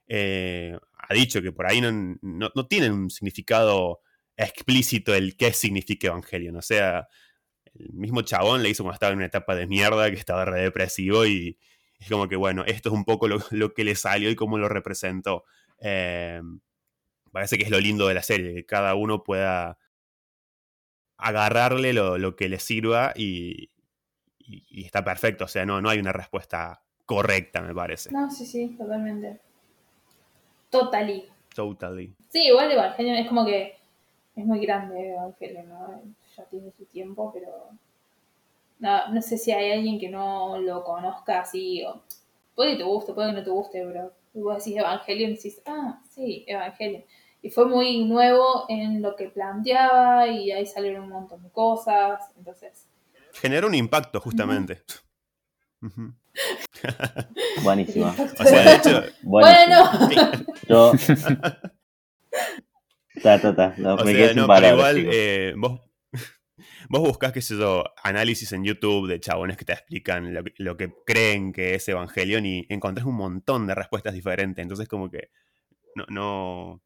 eh, ha dicho que por ahí no, no, no tienen un significado explícito el qué significa Evangelion. O sea, el mismo chabón le hizo cuando estaba en una etapa de mierda, que estaba re depresivo y es como que, bueno, esto es un poco lo, lo que le salió y cómo lo representó. Eh, parece que es lo lindo de la serie, que cada uno pueda agarrarle lo, lo que le sirva y, y- y está perfecto. O sea, no, no hay una respuesta correcta, me parece. No, sí, sí, totalmente. Totally. Totally. Sí, igual Evangelion es como que es muy grande Evangelion, ¿no? Ya tiene su tiempo, pero no, no sé si hay alguien que no lo conozca así. O, puede que te guste, puede que no te guste, pero vos decís Evangelion y decís, ah, sí, Evangelion. Y fue muy nuevo en lo que planteaba y ahí salieron un montón de cosas. Entonces, Generó un impacto, justamente. Buenísima. O sea, de hecho, bueno, Yo. Ta, ta, ta. No, O me sea, no, pero igual eh, vos, vos buscás, qué sé yo, análisis en YouTube de chabones que te explican lo, que- lo que creen que es Evangelion y encontrás un montón de respuestas diferentes. Entonces, como que no, no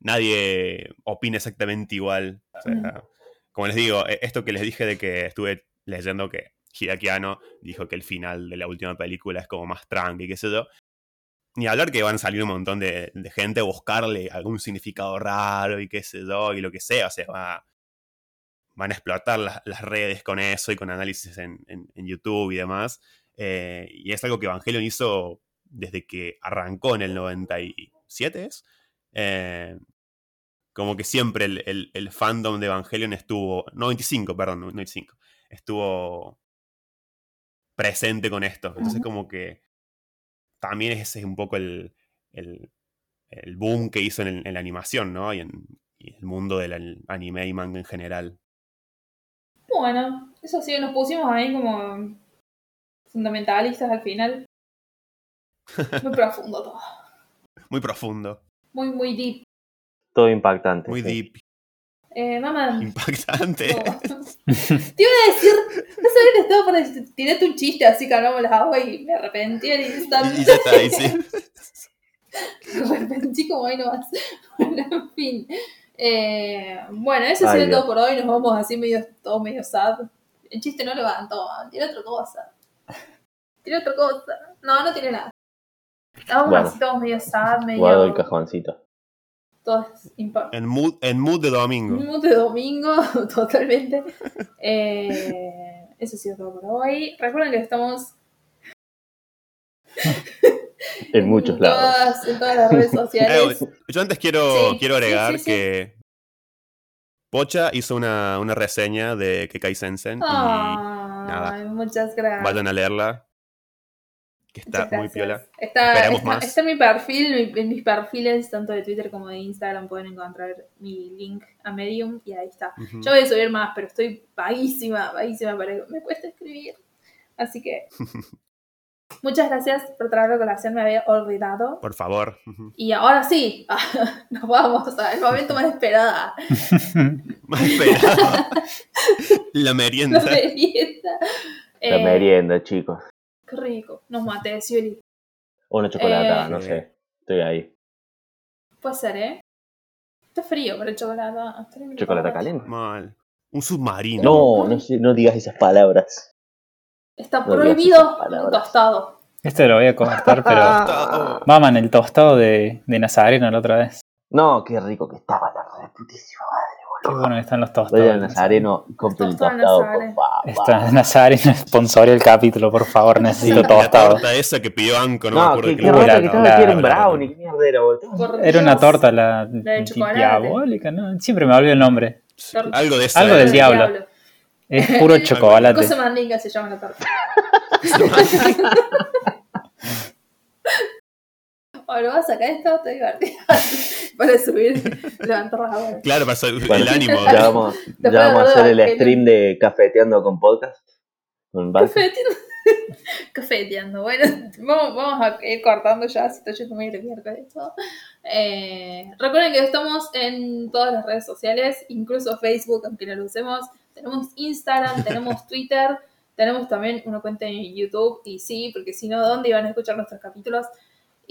nadie opina exactamente igual. O sea, Mm. Como les digo, e- esto que les dije de que estuve leyendo que Hideaki Anno dijo que el final de la última película es como más tranqui, qué sé yo. Ni hablar que van a salir un montón de, de gente a buscarle algún significado raro y qué sé yo, y lo que sea. O sea, va- van a explotar las, las redes con eso y con análisis en, en- en YouTube y demás. Eh, y es algo que Evangelion hizo desde que arrancó en el 97, ¿es? Eh, como que siempre el, el- el fandom de Evangelion estuvo. 95, perdón, 95. Estuvo presente con esto. Entonces, como que también ese es un poco el, el, el boom que hizo en, en la animación, ¿no? Y en, y el mundo del an- anime y manga en general. bueno, eso sí, nos pusimos ahí como fundamentalistas al final. Muy profundo todo. Muy profundo, Muy, muy deep. Todo impactante. muy sí. deep, Eh, mamá, impactante. No. Te iba a decir, no sabía que estaba por decir, tirate un chiste así calmamos las aguas y me arrepentí al y, y instante. ya está, ahí sí. Me arrepentí como ahí nomás. Bueno, en fin. Eh, bueno, eso Ay, sería Dios. todo por hoy. Nos vamos así medio, todo medio sad. El chiste no levantó, tira otra cosa. Tira otra cosa. No, no tiene nada. Estábamos Bueno. así todos medio sad, medio. Guardo el cajoncito. En mood, en mood de domingo. Un mundo de domingo, totalmente. Eh, eso ha sido todo por hoy. Recuerden que estamos En muchos en lados. todas, en todas las redes sociales. Eh, yo antes quiero, Sí, quiero agregar sí, sí. que Pocha hizo una, una reseña de Kekai Sensen y Ay, muchas gracias. vayan a leerla. Que está muy piola. Está, Esperemos está, más. está en mi perfil, en mis perfiles, tanto de Twitter como de Instagram, pueden encontrar mi link a Medium y ahí está. Ujú. Yo voy a subir más, pero estoy vaguísima, vaguísima, para me cuesta escribir. Así que muchas gracias por traer la colación, me había olvidado. Por favor. Ujú. Y ahora sí, nos vamos al momento más esperado, Más esperado. La la merienda. merienda. La Eh, merienda, chicos. Qué rico, nos maté, Sioli. O una chocolatada, Eh, no sé. Estoy ahí. Puede ser, ¿eh? Está frío para el chocolate. ¿Chocolate caliente? Mal. Un submarino. No, no, sé, no digas esas palabras. Está No prohibido un tostado. Este lo voy a cortar, pero. Maman, el tostado de, de Nazareno la otra vez. No, qué rico que estaba la reputísima madre, Qué bueno que están los tostados. Al Nazareno compre el Tostado por favor. Está Nazareno, sponsoría el capítulo, por favor, necesito La tostado. torta esa que pidió Anco, no, me No, acuerdo qué, qué qué raro la- que la- aquí era un la- brownie, qué mierdera, boludo. Era una torta la, de chocolate. diabólica, ¿no? Siempre me olvido el nombre. Torta. Algo de eso. Algo del diablo. Es puro chocolate. Cosa mandinga se llama la torta. Bueno, vas a sacar esto, te divertido. Para subir, levantar las aguas. Claro, pasó el Bueno, ánimo. Ya vamos, ya vamos a de hacer el stream de cafeteando con podcast. Con. Cafeteando. Cafeteando. Bueno, vamos, vamos a ir cortando ya, si yendo muy de mierda esto. Eh, recuerden que estamos en todas las redes sociales, incluso Facebook, aunque no lo usemos. Tenemos Instagram, tenemos Twitter, tenemos también una cuenta en YouTube. Y sí, porque si no, ¿dónde iban a escuchar nuestros capítulos?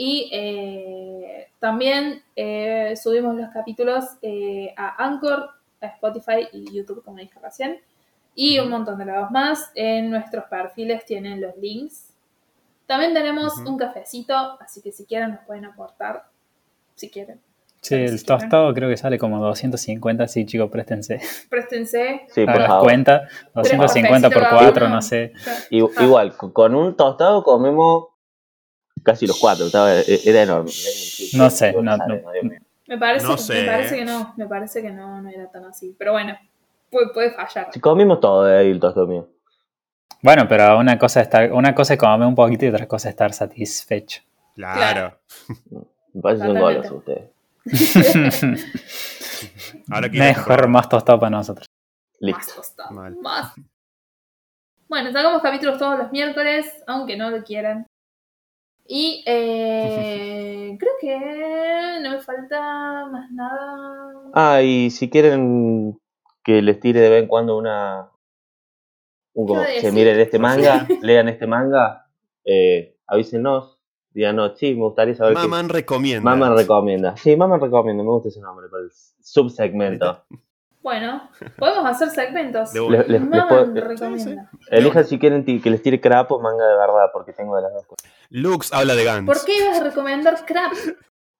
Y eh, también eh, subimos los capítulos eh, a Anchor, a Spotify y YouTube, como dije recién. y un montón de lados más. En nuestros perfiles tienen los links. También tenemos un cafecito, así que si quieren nos pueden aportar, si quieren. Sí, Si el quieren. tostado creo que sale como 250, sí, chicos, préstense. Préstense. Sí, por favor. cuenta, 250 por cafecitos cada 4, uno. no sé. Ah. Igual, co- con un tostado comemos casi los cuatro. Estaba, e- era enorme. No sé, no-. Me parece, No me parece que no, me parece que no, no era tan así. Pero bueno, puede, puede fallar. Si comimos todo de ahí el tostado mío. Bueno, pero una cosa, es estar, una cosa es comer un poquito y otra cosa es estar satisfecho. Claro. Me parece que son Totalmente. golos ustedes. Ahora Mejor más tostado para nosotros. Más Listo. tostado. Mal. Más. Bueno, sacamos capítulos todos los miércoles, aunque no lo quieran. Y eh, creo que no me falta más nada. Ah, y si quieren que les tire de vez en cuando una. Un como, ¿Qué iba a che, decir? miren este manga, lean este manga, eh, avísenos, díganos, sí, me gustaría saber qué. Maman recomienda. Maman recomienda. Sí, Maman recomienda, me gusta ese nombre para el subsegmento. Bueno, podemos hacer segmentos. Les- les- les Maman puedo- recomienda. Elijan si quieren que les tire crap o manga de verdad, porque tengo de las dos cosas. Lux habla de Gans. ¿Por qué ibas a recomendar crap?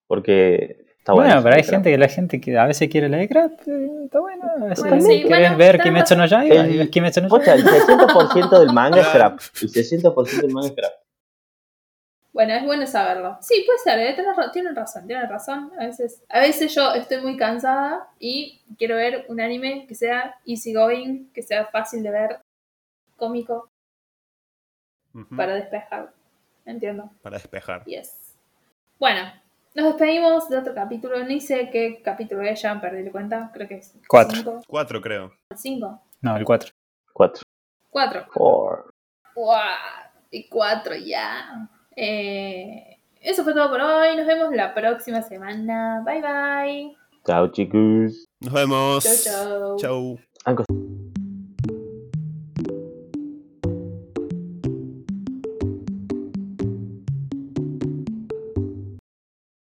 Porque está bueno, bueno. pero hay crap. gente que la gente que a veces quiere leer crap, eh, está bueno. A veces Bueno, sí, bueno, ver Kimetsu no. Yaiba El- y ves Kimetsu no Pocha, el Yaiba. 60% del manga es crap. El 60% del manga es crap. Bueno, es bueno saberlo. Sí, puede ser, ¿eh? Tienen razón, tienen razón. A veces, a veces yo estoy muy cansada y quiero ver un anime que sea easygoing, que sea fácil de ver, cómico, para despejar. Entiendo. para despejar. Yes. Bueno, nos despedimos de otro capítulo. Ni sé qué capítulo es, ya perdí la cuenta. Creo que es Cuatro. 5. Cuatro, creo. 5. No, el 4. 4. 4. Four. Y 4 ya. Eh, eso fue todo por hoy. Nos vemos la próxima semana. Bye bye. Chao, chicos. Nos vemos. Chau, chau. Chau. Anco-